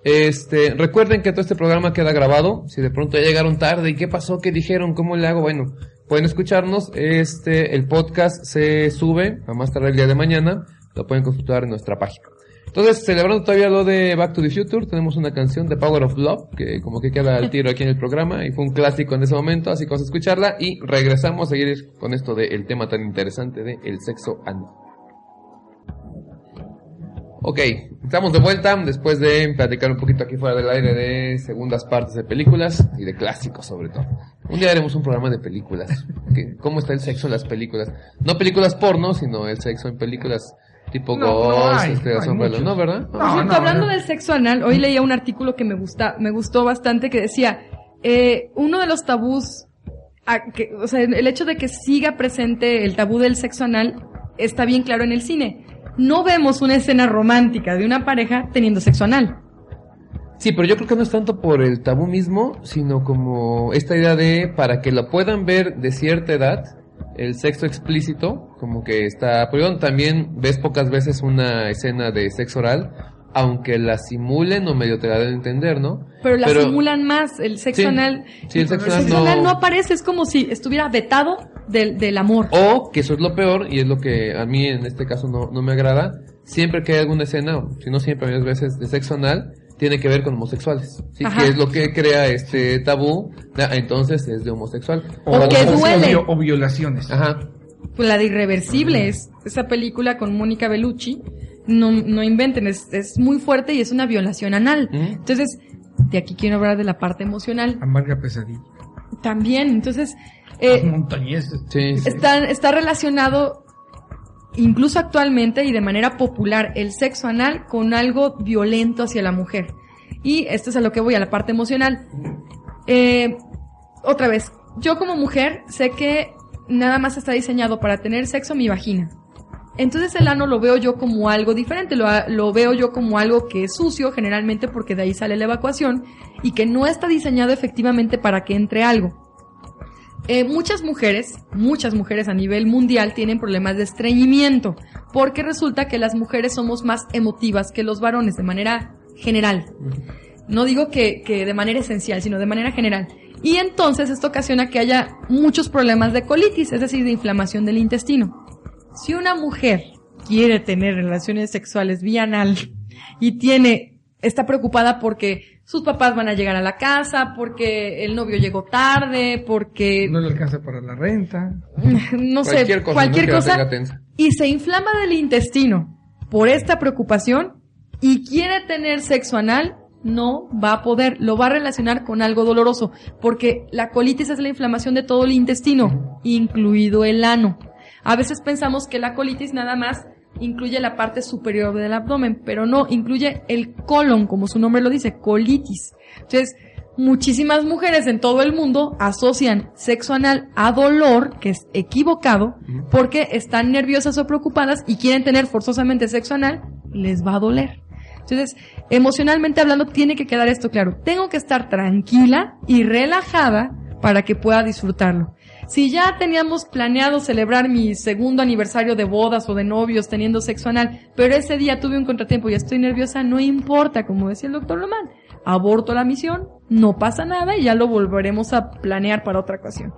Este, recuerden que todo este programa queda grabado. Si de pronto ya llegaron tarde, ¿y qué pasó? ¿Qué dijeron? ¿Cómo le hago? Bueno, pueden escucharnos. Este, el podcast se sube a más tarde el día de mañana. Lo pueden consultar en nuestra página. Entonces, celebrando todavía lo de Back to the Future, tenemos una canción de Power of Love, que como que queda al tiro aquí en el programa, y fue un clásico en ese momento, así que vamos a escucharla, y regresamos a seguir con esto del tema tan interesante de el sexo anal. Ok, estamos de vuelta después de platicar un poquito aquí fuera del aire de segundas partes de películas y de clásicos sobre todo. Un día haremos un programa de películas. que- ¿Cómo está el sexo en las películas? No películas porno, sino el sexo en películas tipo No, no Ghost, hay, este, no. ¿no? ¿Verdad? No, Por cierto, no, hablando no. del sexo anal, hoy leía un artículo que me gusta, me gustó bastante que decía, eh, uno de los tabús, a que- o sea, el hecho de que siga presente el tabú del sexo anal está bien claro en el cine. No vemos una escena romántica de una pareja teniendo sexo anal. Sí, pero yo creo que no es tanto por el tabú mismo, sino como esta idea de para que lo puedan ver de cierta edad, el sexo explícito, como que está prohibido. También ves pocas veces una escena de sexo oral, aunque la simulen o medio te la den a entender, ¿no? Pero la simulan más, el sexo Sí. anal. Sí, el sexo el anal sexo no- anal no aparece, es como si estuviera vetado del, del amor. O, que eso es lo peor, y es lo que a mí en este caso no, no me agrada, siempre que hay alguna escena, o si no siempre, varias veces, de sexo anal, tiene que ver con homosexuales. Sí, Ajá. que es lo que crea este tabú, entonces es de homosexual. O que duele. O, violaciones. Ajá. Pues la de Irreversibles, esa película con Mónica Bellucci, no, no inventen, es, es muy fuerte y es una violación anal. Entonces, de aquí quiero hablar de la parte emocional Amarga pesadilla. también. Entonces, eh, Montañeses. Sí, sí. está, está relacionado incluso actualmente y de manera popular el sexo anal con algo violento hacia la mujer. Y esto es a lo que voy, a la parte emocional. Eh, otra vez, yo como mujer sé que nada más está diseñado para tener sexo mi vagina. Entonces el ano lo veo yo como algo diferente, lo, lo veo yo como algo que es sucio generalmente porque de ahí sale la evacuación y que no está diseñado efectivamente para que entre algo. Eh, muchas mujeres, muchas mujeres a nivel mundial tienen problemas de estreñimiento, porque resulta que las mujeres somos más emotivas que los varones de manera general. No digo que, que de manera esencial, sino de manera general. Y entonces esto ocasiona que haya muchos problemas de colitis, es decir, de inflamación del intestino. Si una mujer quiere tener relaciones sexuales vía anal y tiene, está preocupada porque sus papás van a llegar a la casa, porque el novio llegó tarde, porque No le alcanza para la renta. no sé, Cualquier cosa, cualquier cosa, y se inflama del intestino por esta preocupación y quiere tener sexo anal, no va a poder, lo va a relacionar con algo doloroso, porque la colitis es la inflamación de todo el intestino, incluido el ano. A veces pensamos que la colitis nada más incluye la parte superior del abdomen, pero no, incluye el colon, como su nombre lo dice, colitis. Entonces, muchísimas mujeres en todo el mundo asocian sexo anal a dolor, que es equivocado, porque están nerviosas o preocupadas y quieren tener forzosamente sexo anal, les va a doler. Entonces, emocionalmente hablando, tiene que quedar esto claro. Tengo que estar tranquila y relajada para que pueda disfrutarlo. Si ya teníamos planeado celebrar mi segundo aniversario de bodas o de novios teniendo sexo anal, pero ese día tuve un contratiempo y estoy nerviosa, no importa, como decía el doctor Lomán. Aborto la misión, no pasa nada y ya lo volveremos a planear para otra ocasión.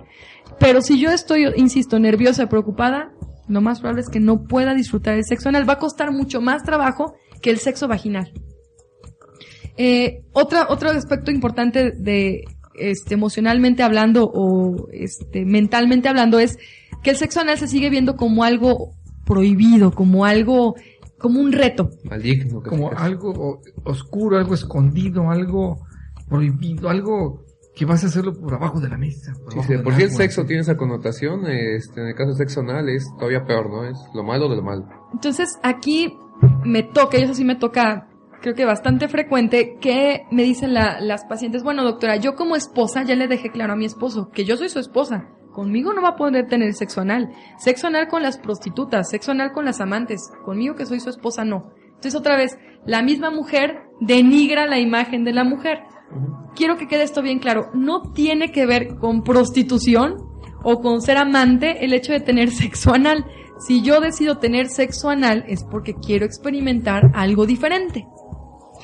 Pero si yo estoy, insisto, nerviosa preocupada, lo más probable es que no pueda disfrutar el sexo anal. Va a costar mucho más trabajo que el sexo vaginal. Eh, otro aspecto importante de, este, emocionalmente hablando o, este, mentalmente hablando es que el sexo anal se sigue viendo como algo prohibido, como algo, como un reto. Maligno. Como algo oscuro, algo escondido, algo prohibido, algo que vas a hacerlo por abajo de la mesa. Por, Sí, abajo sí, del por si el sexo así. tiene esa connotación, este, en el caso del sexo anal es todavía peor, ¿no? Es lo malo de lo malo. Entonces aquí me toca, y eso sí me toca creo que bastante frecuente, que me dicen la- las pacientes, bueno doctora, yo como esposa ya le dejé claro a mi esposo que yo soy su esposa. Conmigo no va a poder tener sexo anal. Sexo anal con las prostitutas, sexo anal con las amantes. Conmigo que soy su esposa no. Entonces otra vez, la misma mujer denigra la imagen de la mujer. Quiero que quede esto bien claro. No tiene que ver con prostitución o con ser amante el hecho de tener sexo anal. Si yo decido tener sexo anal es porque quiero experimentar algo diferente.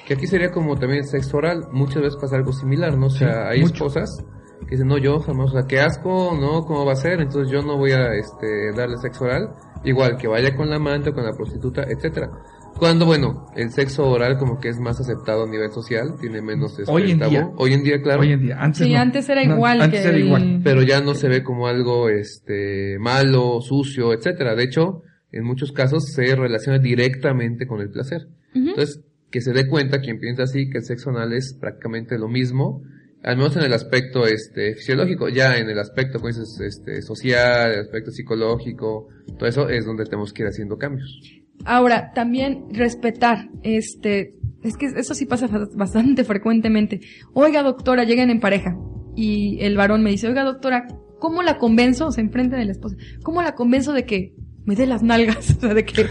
Que aquí sería como también sexo oral. Muchas veces pasa algo similar, ¿no? O sea, hay mucho. esposas que dicen, no, yo jamás, o sea, qué asco, ¿no? ¿Cómo va a ser? Entonces yo no voy a este, darle sexo oral. Igual que vaya con la amante o con la prostituta, etcétera. Cuando, bueno, el sexo oral como que es más aceptado a nivel social, tiene menos este, Hoy en tabú. día. Hoy en día, claro. Hoy en día. Antes Sí, no. antes era No, igual Antes que era el- igual. pero ya no se ve como algo este malo, sucio, etcétera. De hecho, en muchos casos se relaciona directamente con el placer. Entonces, que se dé cuenta quien piensa así que el sexo anal es prácticamente lo mismo, al menos en el aspecto este fisiológico, ya en el aspecto pues es, este social, el aspecto psicológico, todo eso es donde tenemos que ir haciendo cambios. Ahora, también respetar, este, es que eso sí pasa bastante frecuentemente. Oiga, doctora, llegan en pareja y el varón me dice, oiga, doctora, ¿cómo la convenzo? O sea, enfrente de la esposa, ¿cómo la convenzo de que me dé las nalgas? O sea, de que,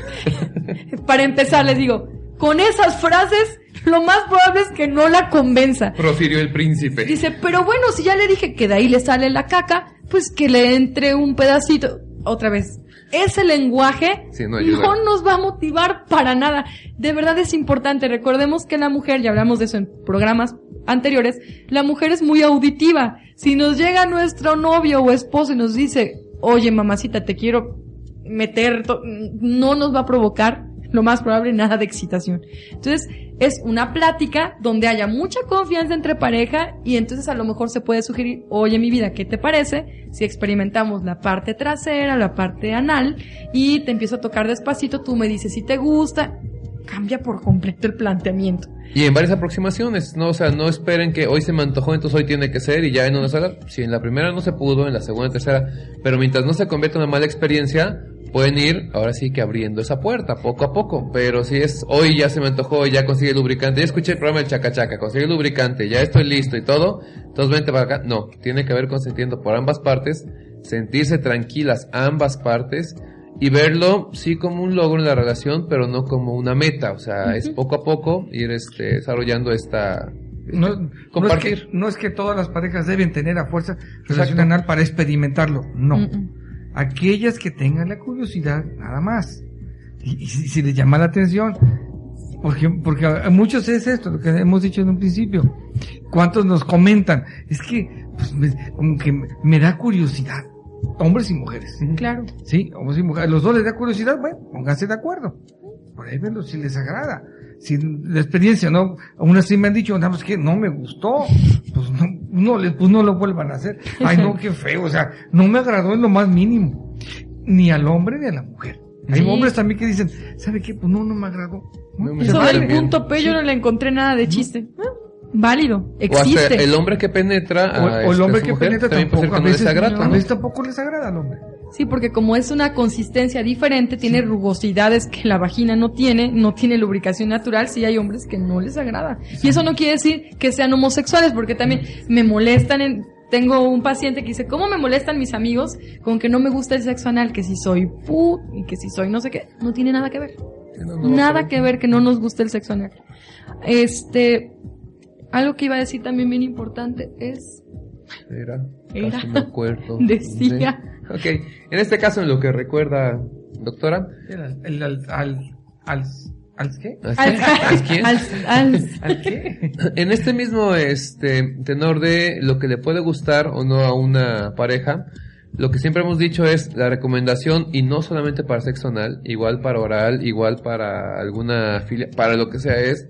para empezar, les digo, con esas frases, lo más probable es que no la convenza. Profirió el príncipe. Dice, pero bueno, si ya le dije que de ahí le sale la caca, pues que le entre un pedacito. Otra vez, ese lenguaje Sí, no no nos va a motivar para nada. De verdad es importante. Recordemos que la mujer, ya hablamos de eso en programas anteriores, la mujer es muy auditiva. Si nos llega nuestro novio o esposo y nos dice, oye mamacita, te quiero meter, to-", no nos va a provocar lo más probable nada de excitación. Entonces, es una plática donde haya mucha confianza entre pareja y entonces a lo mejor se puede sugerir, oye mi vida, ¿qué te parece si experimentamos la parte trasera, la parte anal y te empiezo a tocar despacito, tú me dices si te gusta, cambia por completo el planteamiento. Y en varias aproximaciones, no, o sea, no esperen que hoy se me antojó, entonces hoy tiene que ser y ya en una sala, si en la primera no se pudo, en la segunda, tercera, pero mientras no se convierta en una mala experiencia, pueden ir, ahora sí que abriendo esa puerta, poco a poco, pero si es hoy ya se me antojó, ya consigue el lubricante, ya escuché el programa del chacachaca, consigue el lubricante, ya estoy listo y todo, entonces vente para acá, no, tiene que haber consentiendo por ambas partes, sentirse tranquilas ambas partes, y verlo sí como un logro en la relación, pero no como una meta, o sea, es poco a poco ir este, desarrollando esta No, no compartir. es, que, no es que todas las parejas deben tener a fuerza relación anal para experimentarlo. No. Mm, mm. Aquellas que tengan la curiosidad, nada más. Y, y si, si les llama la atención. Porque, porque a muchos es esto, lo que hemos dicho en un principio. ¿Cuántos nos comentan? Es que, pues, me- como que me, da curiosidad. Hombres y mujeres. Claro. Sí, hombres y mujeres. Los dos les da curiosidad, bueno, pónganse de acuerdo. Pruébenlo si les agrada. Si la experiencia, ¿no? Aún así me han dicho, nada más que no me gustó. Pues no, no, le- pues no lo vuelvan a hacer. Ay, no, qué feo. O sea, no me agradó en lo más mínimo. Ni al hombre ni a la mujer. Hay Sí. hombres también que dicen, ¿sabe qué? Pues no, no me agradó. No me Se Eso del vale. punto P yo no le encontré nada de chiste. Válido, O existe. hasta el hombre que penetra a O, o el esta, hombre que mujer, penetra tampoco. A no les veces, agrada, a veces tampoco les agrada al hombre. Sí, porque como es una consistencia diferente, tiene rugosidades que la vagina no tiene, no tiene lubricación natural, sí hay hombres que no les agrada. Y eso no quiere decir que sean homosexuales, porque también me molestan en... Tengo un paciente que dice, ¿cómo me molestan mis amigos con que no me gusta el sexo anal? Que si soy put y que si soy no sé qué. No tiene nada que ver. No, no, Nada que ver que no nos guste el sexo anal. Este... Algo que iba a decir también bien importante es... Era, Era. casi me acuerdo. Decía. Ok, en este caso, en lo que recuerda, doctora, El, el, al, al, al, al, ¿qué? Al, ¿es quién? al- al- ¿Al qué? En este mismo este tenor de lo que le puede gustar o no a una pareja, lo que siempre hemos dicho es la recomendación y no solamente para sexo anal, igual para oral, igual para alguna filia, para lo que sea es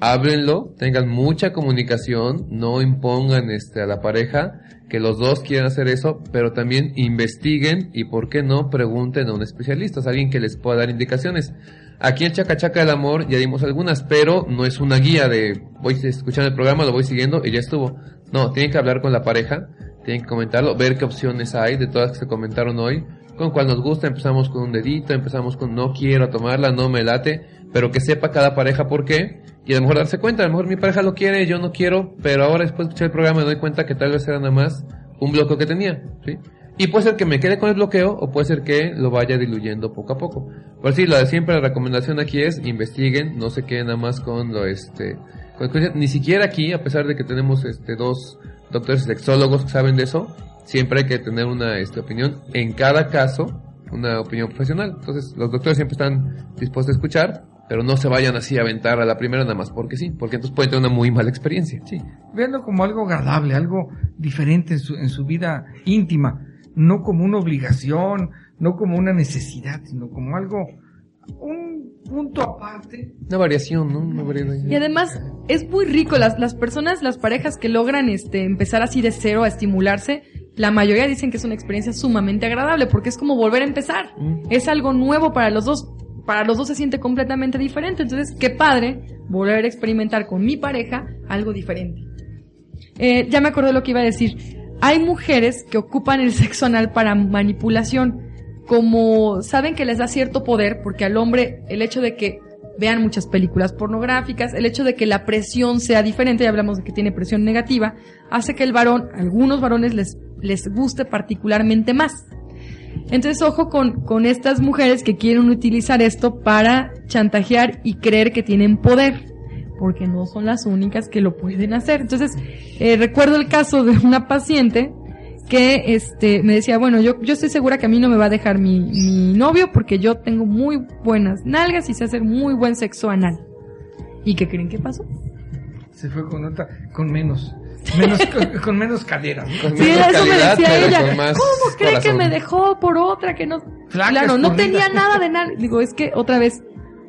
háblenlo, tengan mucha comunicación, no impongan este a la pareja que los dos quieran hacer eso, pero también investiguen y por qué no pregunten a un especialista, a alguien que les pueda dar indicaciones. Aquí en Chacachaca del Amor ya dimos algunas, pero no es una guía de voy escuchando el programa, lo voy siguiendo y ya estuvo. No, tienen que hablar con la pareja, tienen que comentarlo, ver qué opciones hay de todas que se comentaron hoy, con cuál nos gusta, empezamos con un dedito, empezamos con no quiero tomarla, no me late, pero que sepa cada pareja por qué Y a lo mejor darse cuenta, a lo mejor mi pareja lo quiere, yo no quiero, pero ahora después de escuchar el programa me doy cuenta que tal vez era nada más un bloqueo que tenía, ¿sí? Y puede ser que me quede con el bloqueo o puede ser que lo vaya diluyendo poco a poco. Por sí, la de siempre la recomendación aquí es investiguen, no se queden nada más con lo este con- ni siquiera aquí, a pesar de que tenemos este dos doctores sexólogos que saben de eso, siempre hay que tener una este, opinión en cada caso, una opinión profesional. Entonces, los doctores siempre están dispuestos a escuchar, pero no se vayan así a aventar a la primera nada más porque sí, porque entonces pueden tener una muy mala experiencia. Sí, véanlo como algo agradable, algo diferente en su, en su vida íntima, no como una obligación, no como una necesidad, sino como algo, un punto aparte. Una variación, ¿no? Una. Y además es muy rico las, las personas, las parejas que logran este empezar así de cero a estimularse, la mayoría dicen que es una experiencia sumamente agradable porque es como volver a empezar. Mm. Es algo nuevo para los dos. Para los dos se siente completamente diferente. Entonces, qué padre volver a experimentar con mi pareja algo diferente. Eh, ya me acordé lo que iba a decir. Hay mujeres que ocupan el sexo anal para manipulación. Como saben que les da cierto poder, porque al hombre el hecho de que vean muchas películas pornográficas, el hecho de que la presión sea diferente, ya hablamos de que tiene presión negativa, hace que el varón, algunos varones les, les guste particularmente más. Entonces, ojo con, con estas mujeres que quieren utilizar esto para chantajear y creer que tienen poder, porque no son las únicas que lo pueden hacer. Entonces, eh, recuerdo el caso de una paciente que este me decía, bueno, yo, yo estoy segura que a mí no me va a dejar mi, mi novio porque yo tengo muy buenas nalgas y sé hacer muy buen sexo anal. ¿Y qué creen que pasó? Se fue con otra, con menos, menos con, con menos caderas. ¿no? Con Sí, menos eso me decía ella. ¿Cómo cree que me dejó por otra que no? Flaca, claro, no tenía nada de nada. Digo, es que otra vez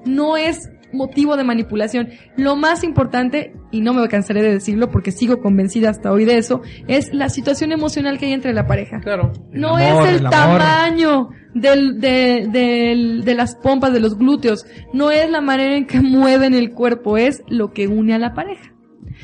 no es motivo de manipulación. Lo más importante, y no me cansaré de decirlo porque sigo convencida hasta hoy de eso, es la situación emocional que hay entre la pareja. Claro. No El amor, es el, el tamaño del, de, del- de las pompas, de los glúteos. No es la manera en que mueven el cuerpo, es lo que une a la pareja.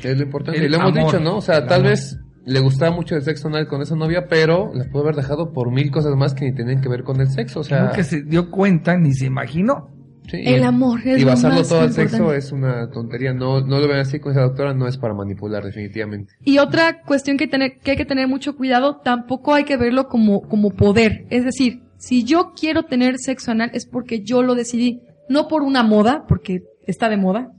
Es lo importante. El y lo hemos dicho, ¿no? O sea, tal amor. vez le gustaba mucho el sexo anal con esa novia, pero la pudo haber dejado por mil cosas más que ni tenían que ver con el sexo. O sea, Nunca se dio cuenta ni se imaginó. sí, El amor es Y lo basarlo más todo al sexo es una tontería. No, no lo ven así con esa doctora, no es para manipular, definitivamente. Y otra cuestión que, tener, que hay que tener mucho cuidado, tampoco hay que verlo como, como poder. Es decir, si yo quiero tener sexo anal es porque yo lo decidí, no por una moda, porque está de moda,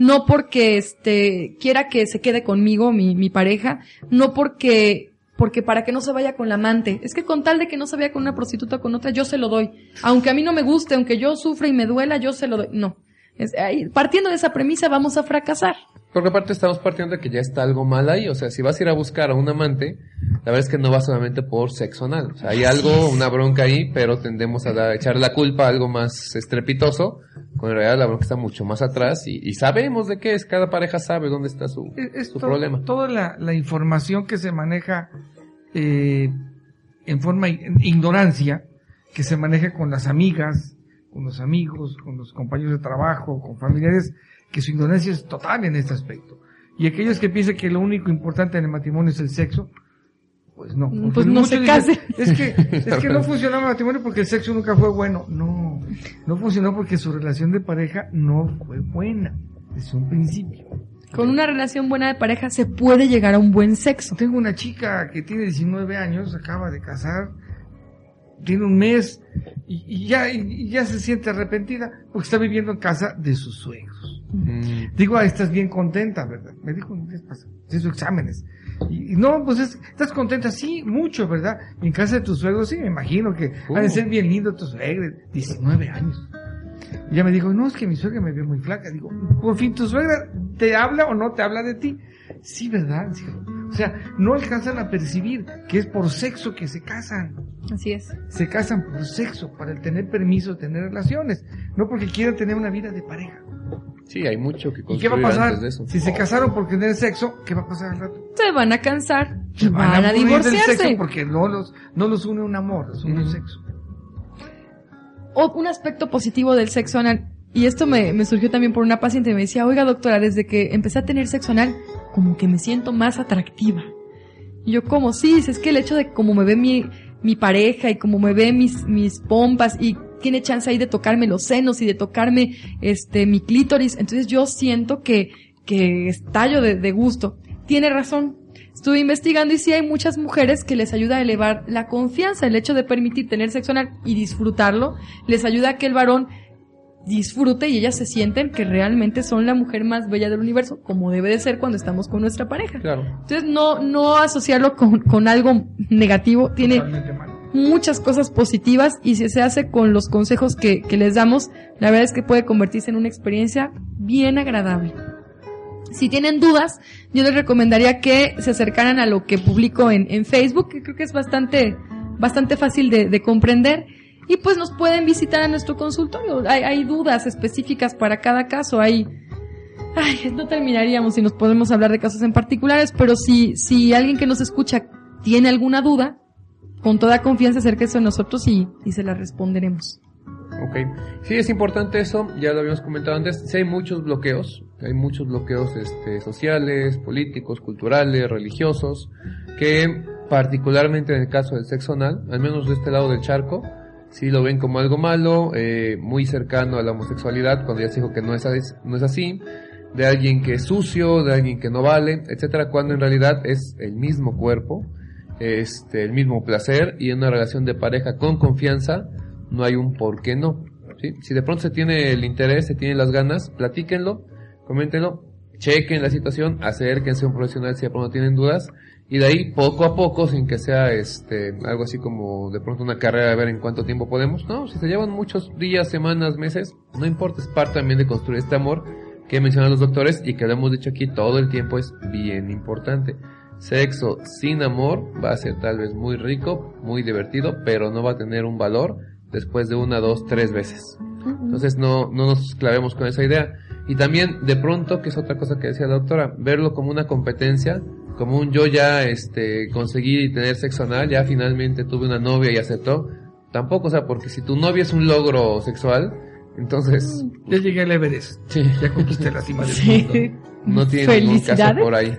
no porque este quiera que se quede conmigo mi, mi pareja, no porque porque para que no se vaya con la amante. Es que con tal de que no se vaya con una prostituta o con otra, yo se lo doy. Aunque a mí no me guste, aunque yo sufra y me duela, yo se lo doy. No. Es- ahí, partiendo de esa premisa vamos a fracasar. Porque aparte estamos partiendo de que ya está algo mal ahí. O sea, si vas a ir a buscar a un amante, la verdad es que no va solamente por sexo anal. O sea, hay algo, una bronca ahí, pero tendemos a dar- echar la culpa a algo más estrepitoso. Cuando en realidad la bronca está mucho más atrás y, y sabemos de qué es. Cada pareja sabe dónde está su, Es, su problema. Toda la, la información que se maneja eh, en forma de ignorancia, que se maneja con las amigas, con los amigos, con los compañeros de trabajo, con familiares, que su ignorancia es total en este aspecto. Y aquellos que piensan que lo único importante en el matrimonio es el sexo, pues no. Mm, Porque pues no se dicen, case. Es que, es que no funcionaba el matrimonio porque el sexo nunca fue bueno. No, no funcionó porque su relación de pareja no fue buena desde un principio. Con una relación buena de pareja se puede llegar a un buen sexo. Tengo una chica que tiene 19 años, acaba de casar, tiene un mes y, y ya, y ya se siente arrepentida porque está viviendo en casa de sus suegros. Mm, Digo, ah, estás bien contenta, ¿verdad? Me dijo, ¿qué pasa? Hizo exámenes. Y, y no, pues es- estás contenta, sí, mucho, ¿verdad? Y en casa de tus suegros, sí, me imagino que Uh. han de ser bien lindos tus suegros, 19 años. Y ella me dijo, no, es que mi suegra me vio muy flaca. Digo, por fin, ¿tu suegra te habla o no te habla de ti? Sí, ¿verdad? Sí. O sea, no alcanzan a percibir que es por sexo que se casan. Así es. Se casan por sexo, para el tener permiso, tener relaciones, no porque quieran tener una vida de pareja. Sí, hay mucho que ¿Y qué va a construir pasar? antes de eso. Si se casaron por tener sexo, ¿qué va a pasar al rato? Se van a cansar Se van, a, del divorciarse. sexo porque no los, no los une un amor, los une un sexo. O un aspecto positivo del sexo anal. Y esto me, me surgió también por una paciente. Me decía, oiga doctora, desde que empecé a tener sexo anal, como que me siento más atractiva. Y yo, como Sí, es que el hecho de cómo me ve mi, mi pareja y cómo me ve mis, mis pompas y tiene chance ahí de tocarme los senos y de tocarme este mi clítoris. Entonces yo siento que, que estallo de, de gusto. Tiene razón. Estuve investigando y sí hay muchas mujeres que les ayuda a elevar la confianza, el hecho de permitir tener sexo anal y disfrutarlo, les ayuda a que el varón disfrute y ellas se sienten que realmente son la mujer más bella del universo, como debe de ser cuando estamos con nuestra pareja. Claro. Entonces no, no asociarlo con, con algo negativo, tiene Totalmente malo. Muchas cosas positivas y si se hace con los consejos que, que les damos, la verdad es que puede convertirse en una experiencia bien agradable. Si tienen dudas, yo les recomendaría que se acercaran a lo que publico en, en Facebook, que creo que es bastante, bastante fácil de, de comprender. Y pues nos pueden visitar a nuestro consultorio. Hay, dudas específicas para cada caso. Hay, ay, no terminaríamos si nos podemos hablar de casos en particulares, pero si, si alguien que nos escucha tiene alguna duda, con toda confianza acérquese a nosotros y, y se la responderemos. Ok. Sí, es importante eso, ya lo habíamos comentado antes. Sí hay muchos bloqueos, hay muchos bloqueos este, sociales, políticos, culturales, religiosos, que particularmente en el caso del sexo anal, al menos de este lado del charco, sí lo ven como algo malo, eh, muy cercano a la homosexualidad, cuando ya se dijo que no es, así, de alguien que es sucio, de alguien que no vale, etcétera, cuando en realidad es el mismo cuerpo, este, el mismo placer y en una relación de pareja con confianza, no hay un por qué no. Si de pronto se tiene el interés, se tienen las ganas, platíquenlo, coméntenlo, chequen la situación, acérquense a un profesional si de pronto tienen dudas y de ahí poco a poco, sin que sea este algo así como de pronto una carrera de ver en cuánto tiempo podemos, no, si se llevan muchos días, semanas, meses, no importa, es parte también de construir este amor que mencionan los doctores y que lo hemos dicho aquí todo el tiempo es bien importante. Sexo sin amor va a ser tal vez muy rico, muy divertido, pero no va a tener un valor después de una, dos, tres veces. Entonces no, no nos clavemos con esa idea. Y también de pronto, que es otra cosa que decía la doctora, verlo como una competencia, como un yo ya este conseguí tener sexo anal, ya finalmente tuve una novia y aceptó. Tampoco, o sea, porque si tu novia es un logro sexual, entonces Ya llegué al Everest. sí, Ya conquisté la cima del Sí. mundo. no tiene ningún caso por ahí.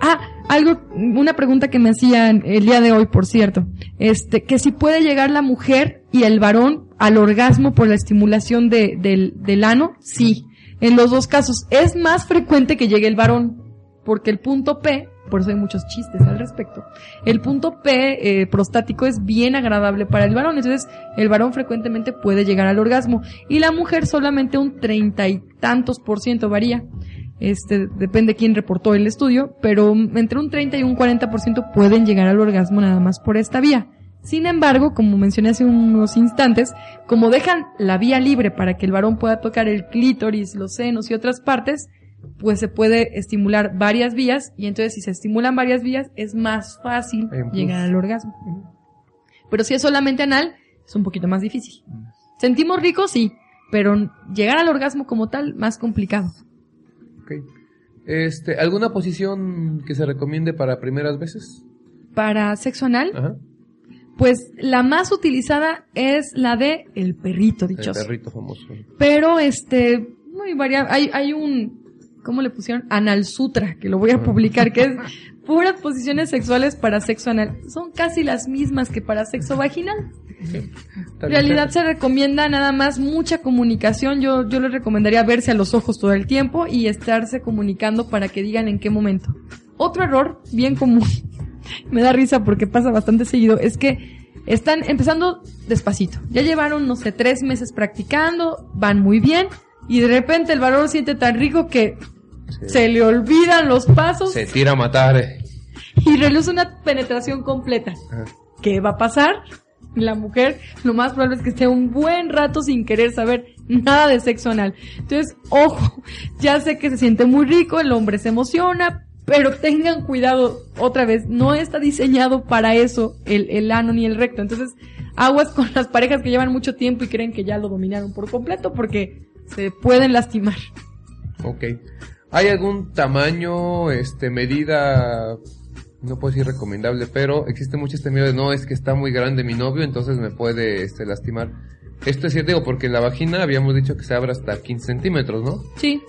Ah, algo, una pregunta que me hacían el día de hoy, por cierto. Este, que si puede llegar la mujer y el varón al orgasmo por la estimulación de, del, del ano, sí. En los dos casos, es más frecuente que llegue el varón, porque el punto P, por eso hay muchos chistes al respecto, el punto P eh, prostático es bien agradable para el varón, entonces el varón frecuentemente puede llegar al orgasmo y la mujer solamente un treinta y tantos por ciento varía este, depende quién reportó el estudio, pero entre un 30 y un 40% pueden llegar al orgasmo nada más por esta vía. Sin embargo, como mencioné hace unos instantes, como dejan la vía libre para que el varón pueda tocar el clítoris, los senos y otras partes, pues se puede estimular varias vías y entonces si se estimulan varias vías es más fácil llegar al orgasmo. Pero si es solamente anal, es un poquito más difícil. Sentimos rico, sí, pero llegar al orgasmo como tal, más complicado. Ok. Este, ¿alguna posición que se recomiende para primeras veces? Para sexo anal, Ajá. pues la más utilizada es la de el perrito El dichoso. perrito famoso. Pero este, muy variable. Hay, hay un, ¿cómo le pusieron? Anal Sutra, que lo voy a publicar, que es puras posiciones sexuales para sexo anal. Son casi las mismas que para sexo vaginal. En realidad se recomienda nada más mucha comunicación. Yo, yo les recomendaría verse a los ojos todo el tiempo y estarse comunicando para que digan en qué momento. Otro error bien común, me da risa porque pasa bastante seguido, es que están empezando despacito. Ya llevaron, no sé, tres meses practicando, van muy bien y de repente el varón siente tan rico que Sí. se le olvidan los pasos Se tira a matar. eh. y realiza una penetración completa. Ajá. ¿Qué va a pasar? La mujer lo más probable es que esté un buen rato sin querer saber nada de sexo anal. Entonces, ojo, ya sé que se siente muy rico, el hombre se emociona, pero tengan cuidado, otra vez, no está diseñado para eso el, el ano ni el recto. Entonces, aguas con las parejas que llevan mucho tiempo y creen que ya lo dominaron por completo porque se pueden lastimar. Ok. ¿Hay algún tamaño, este, medida, no puedo decir recomendable, pero existe mucho este miedo de no, es que está muy grande mi novio, entonces me puede, este, lastimar. Esto es cierto, porque en la vagina habíamos dicho que se abre hasta 15 centímetros, ¿no? Sí,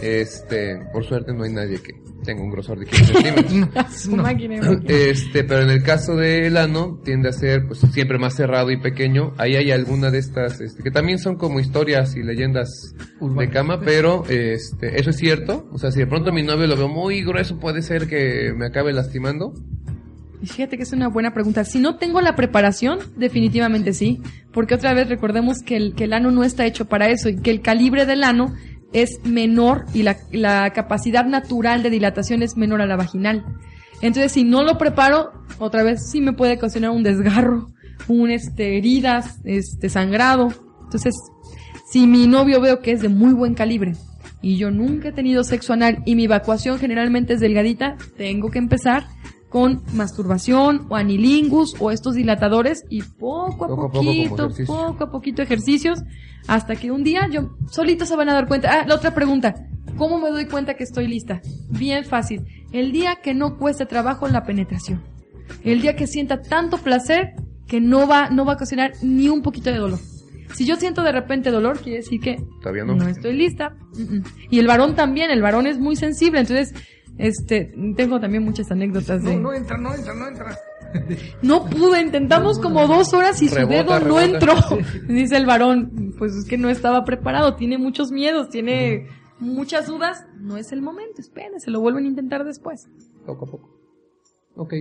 Este, por suerte no hay nadie que, tengo un grosor de 15 centímetros. Máquina. Este, pero en el caso del ano tiende a ser pues siempre más cerrado y pequeño. Ahí hay alguna de estas este, que también son como historias y leyendas de cama, pero este, eso es cierto. O sea, si de pronto mi novio lo veo muy grueso, puede ser que me acabe lastimando. Y fíjate que es una buena pregunta. Si no tengo la preparación, definitivamente sí. Porque otra vez recordemos que el, que el ano no está hecho para eso y que el calibre del ano es menor y la, la capacidad natural de dilatación es menor a la vaginal. Entonces, si no lo preparo, otra vez sí me puede ocasionar un desgarro, un este, heridas, este, sangrado. Entonces, si mi novio veo que es de muy buen calibre y yo nunca he tenido sexo anal y mi evacuación generalmente es delgadita, tengo que empezar con masturbación o anilingus o estos dilatadores y poco a Poco a poquito, ejercicio. poco a poquito ejercicios hasta que un día yo solito se van a dar cuenta. Ah, la otra pregunta. ¿Cómo me doy cuenta que estoy lista? Bien fácil. El día que no cueste trabajo la penetración. El día que sienta tanto placer que no va, no va a ocasionar ni un poquito de dolor. Si yo siento de repente dolor, quiere decir que no. no estoy lista. Mm, mm. Y el varón también, el varón es muy sensible, entonces, este, tengo también muchas anécdotas de... No, no entra, no entra, no entra. No pude, intentamos como dos horas y su Rebota, dedo no entró. Dice el varón, pues es que no estaba preparado, tiene muchos miedos, tiene muchas dudas. No es el momento, espérense, lo vuelven a intentar después. Poco a poco. Ok.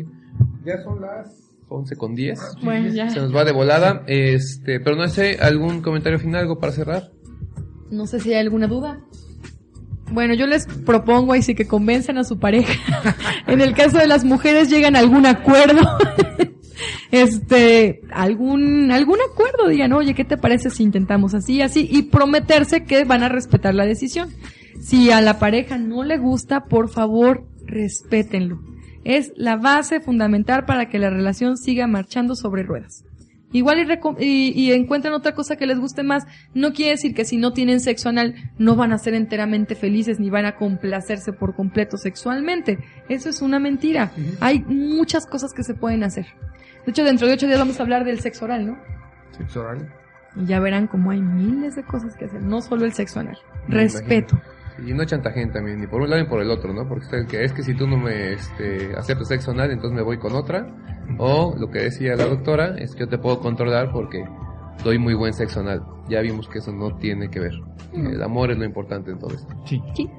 Ya son las 11 con 10. Bueno, ya. Se nos va de volada. Este, pero no sé, ¿algún comentario final, algo para cerrar? No sé si hay alguna duda. Bueno, yo les propongo ahí sí que convenzan a su pareja. en el caso de las mujeres llegan a algún acuerdo. este, algún, algún acuerdo, digan, oye, ¿qué te parece si intentamos así, así? Y prometerse que van a respetar la decisión. Si a la pareja no le gusta, por favor, respétenlo. Es la base fundamental para que la relación siga marchando sobre ruedas. Igual y, y, y encuentran otra cosa que les guste más, no quiere decir que si no tienen sexo anal no van a ser enteramente felices ni van a complacerse por completo sexualmente. Eso es una mentira. Hay muchas cosas que se pueden hacer. De hecho, dentro de ocho días vamos a hablar del sexo oral, ¿no? Sexo oral. Y ya verán cómo hay miles de cosas que hacer, no solo el sexo anal. Me Respeto. Y no chantajen también, ni por un lado ni por el otro, ¿no? Porque está- que es que si tú no me este, aceptas sexo anal, entonces me voy con otra. O lo que decía la doctora, es que yo te puedo controlar porque doy muy buen sexo anal. Ya vimos que eso no tiene que ver. El amor es lo importante en todo esto. Sí. Sí.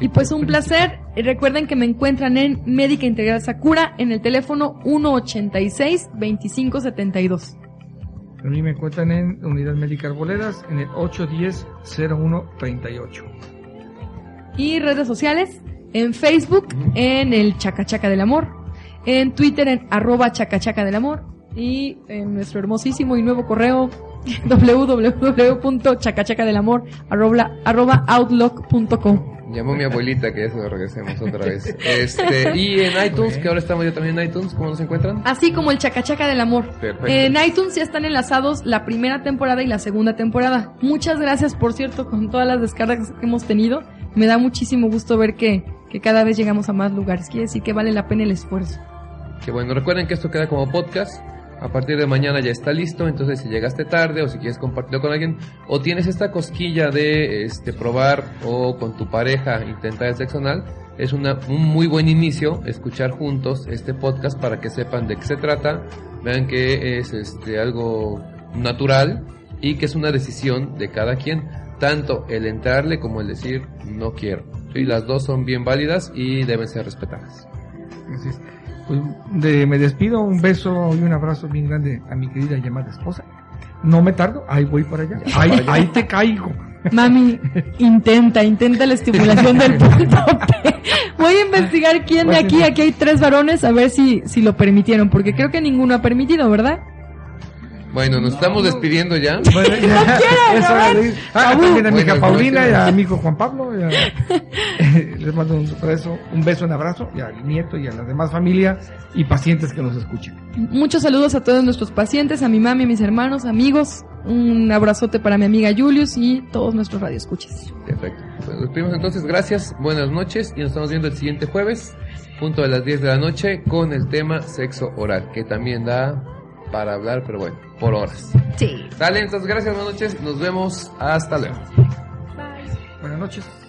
Y pues un placer. Y Recuerden que me encuentran en Médica Integral Sakura en el teléfono 186-2572. A mí me encuentran en Unidad Médica Arboledas en el 810-0138. Y redes sociales, en Facebook, en el Chacachaca del Amor, en Twitter, en arroba Chacachaca del Amor, y en nuestro hermosísimo y nuevo correo www.chacachacadelamor arroba, arroba outlook.com. Llamó mi abuelita que ya se lo regresemos otra vez. Este, y en iTunes, que ahora estamos ya también en iTunes, ¿cómo nos encuentran? Así como el Chacachaca del Amor. Perfecto. En iTunes ya están enlazados la primera temporada y la segunda temporada. Muchas gracias, por cierto, con todas las descargas que hemos tenido. Me da muchísimo gusto ver que, que cada vez llegamos a más lugares. Quiere decir que vale la pena el esfuerzo. Que bueno, recuerden que esto queda como podcast. A partir de mañana ya está listo, entonces si llegaste tarde o si quieres compartirlo con alguien o tienes esta cosquilla de este probar o con tu pareja intentar el sexo anal, es una, un muy buen inicio escuchar juntos este podcast para que sepan de qué se trata, vean que es este algo natural y que es una decisión de cada quien, tanto el entrarle como el decir no quiero. Y las dos son bien válidas y deben ser respetadas. Así es. Pues, de- me despido, un beso y un abrazo bien grande a mi querida llamada esposa. No me tardo, ahí voy para allá. Ahí, ahí te caigo. Mami, intenta, intenta la estimulación del punto P. Voy a investigar quién de aquí, aquí hay tres varones, a ver si, si lo permitieron, porque creo que ninguno ha permitido, ¿verdad? Bueno, nos estamos despidiendo ya. Bueno, ya, eso era de- Ah, Tabú. también a mi hija Paulina y a mi hijo Juan Pablo. a- les mando un beso, un beso, un abrazo y al nieto y a la demás familia y pacientes que nos escuchen. Muchos saludos a todos nuestros pacientes, a mi mami, a mis hermanos, amigos. Un abrazote para mi amiga Julius y todos nuestros radioescuchas. Perfecto. Pues nos despedimos entonces. Gracias, buenas noches y nos estamos viendo el siguiente jueves, punto a las 10 de la noche, con el tema sexo oral, que también da para hablar, pero bueno, por horas. Sí. Dale, entonces gracias, buenas noches. Nos vemos. Hasta luego. Buenas noches.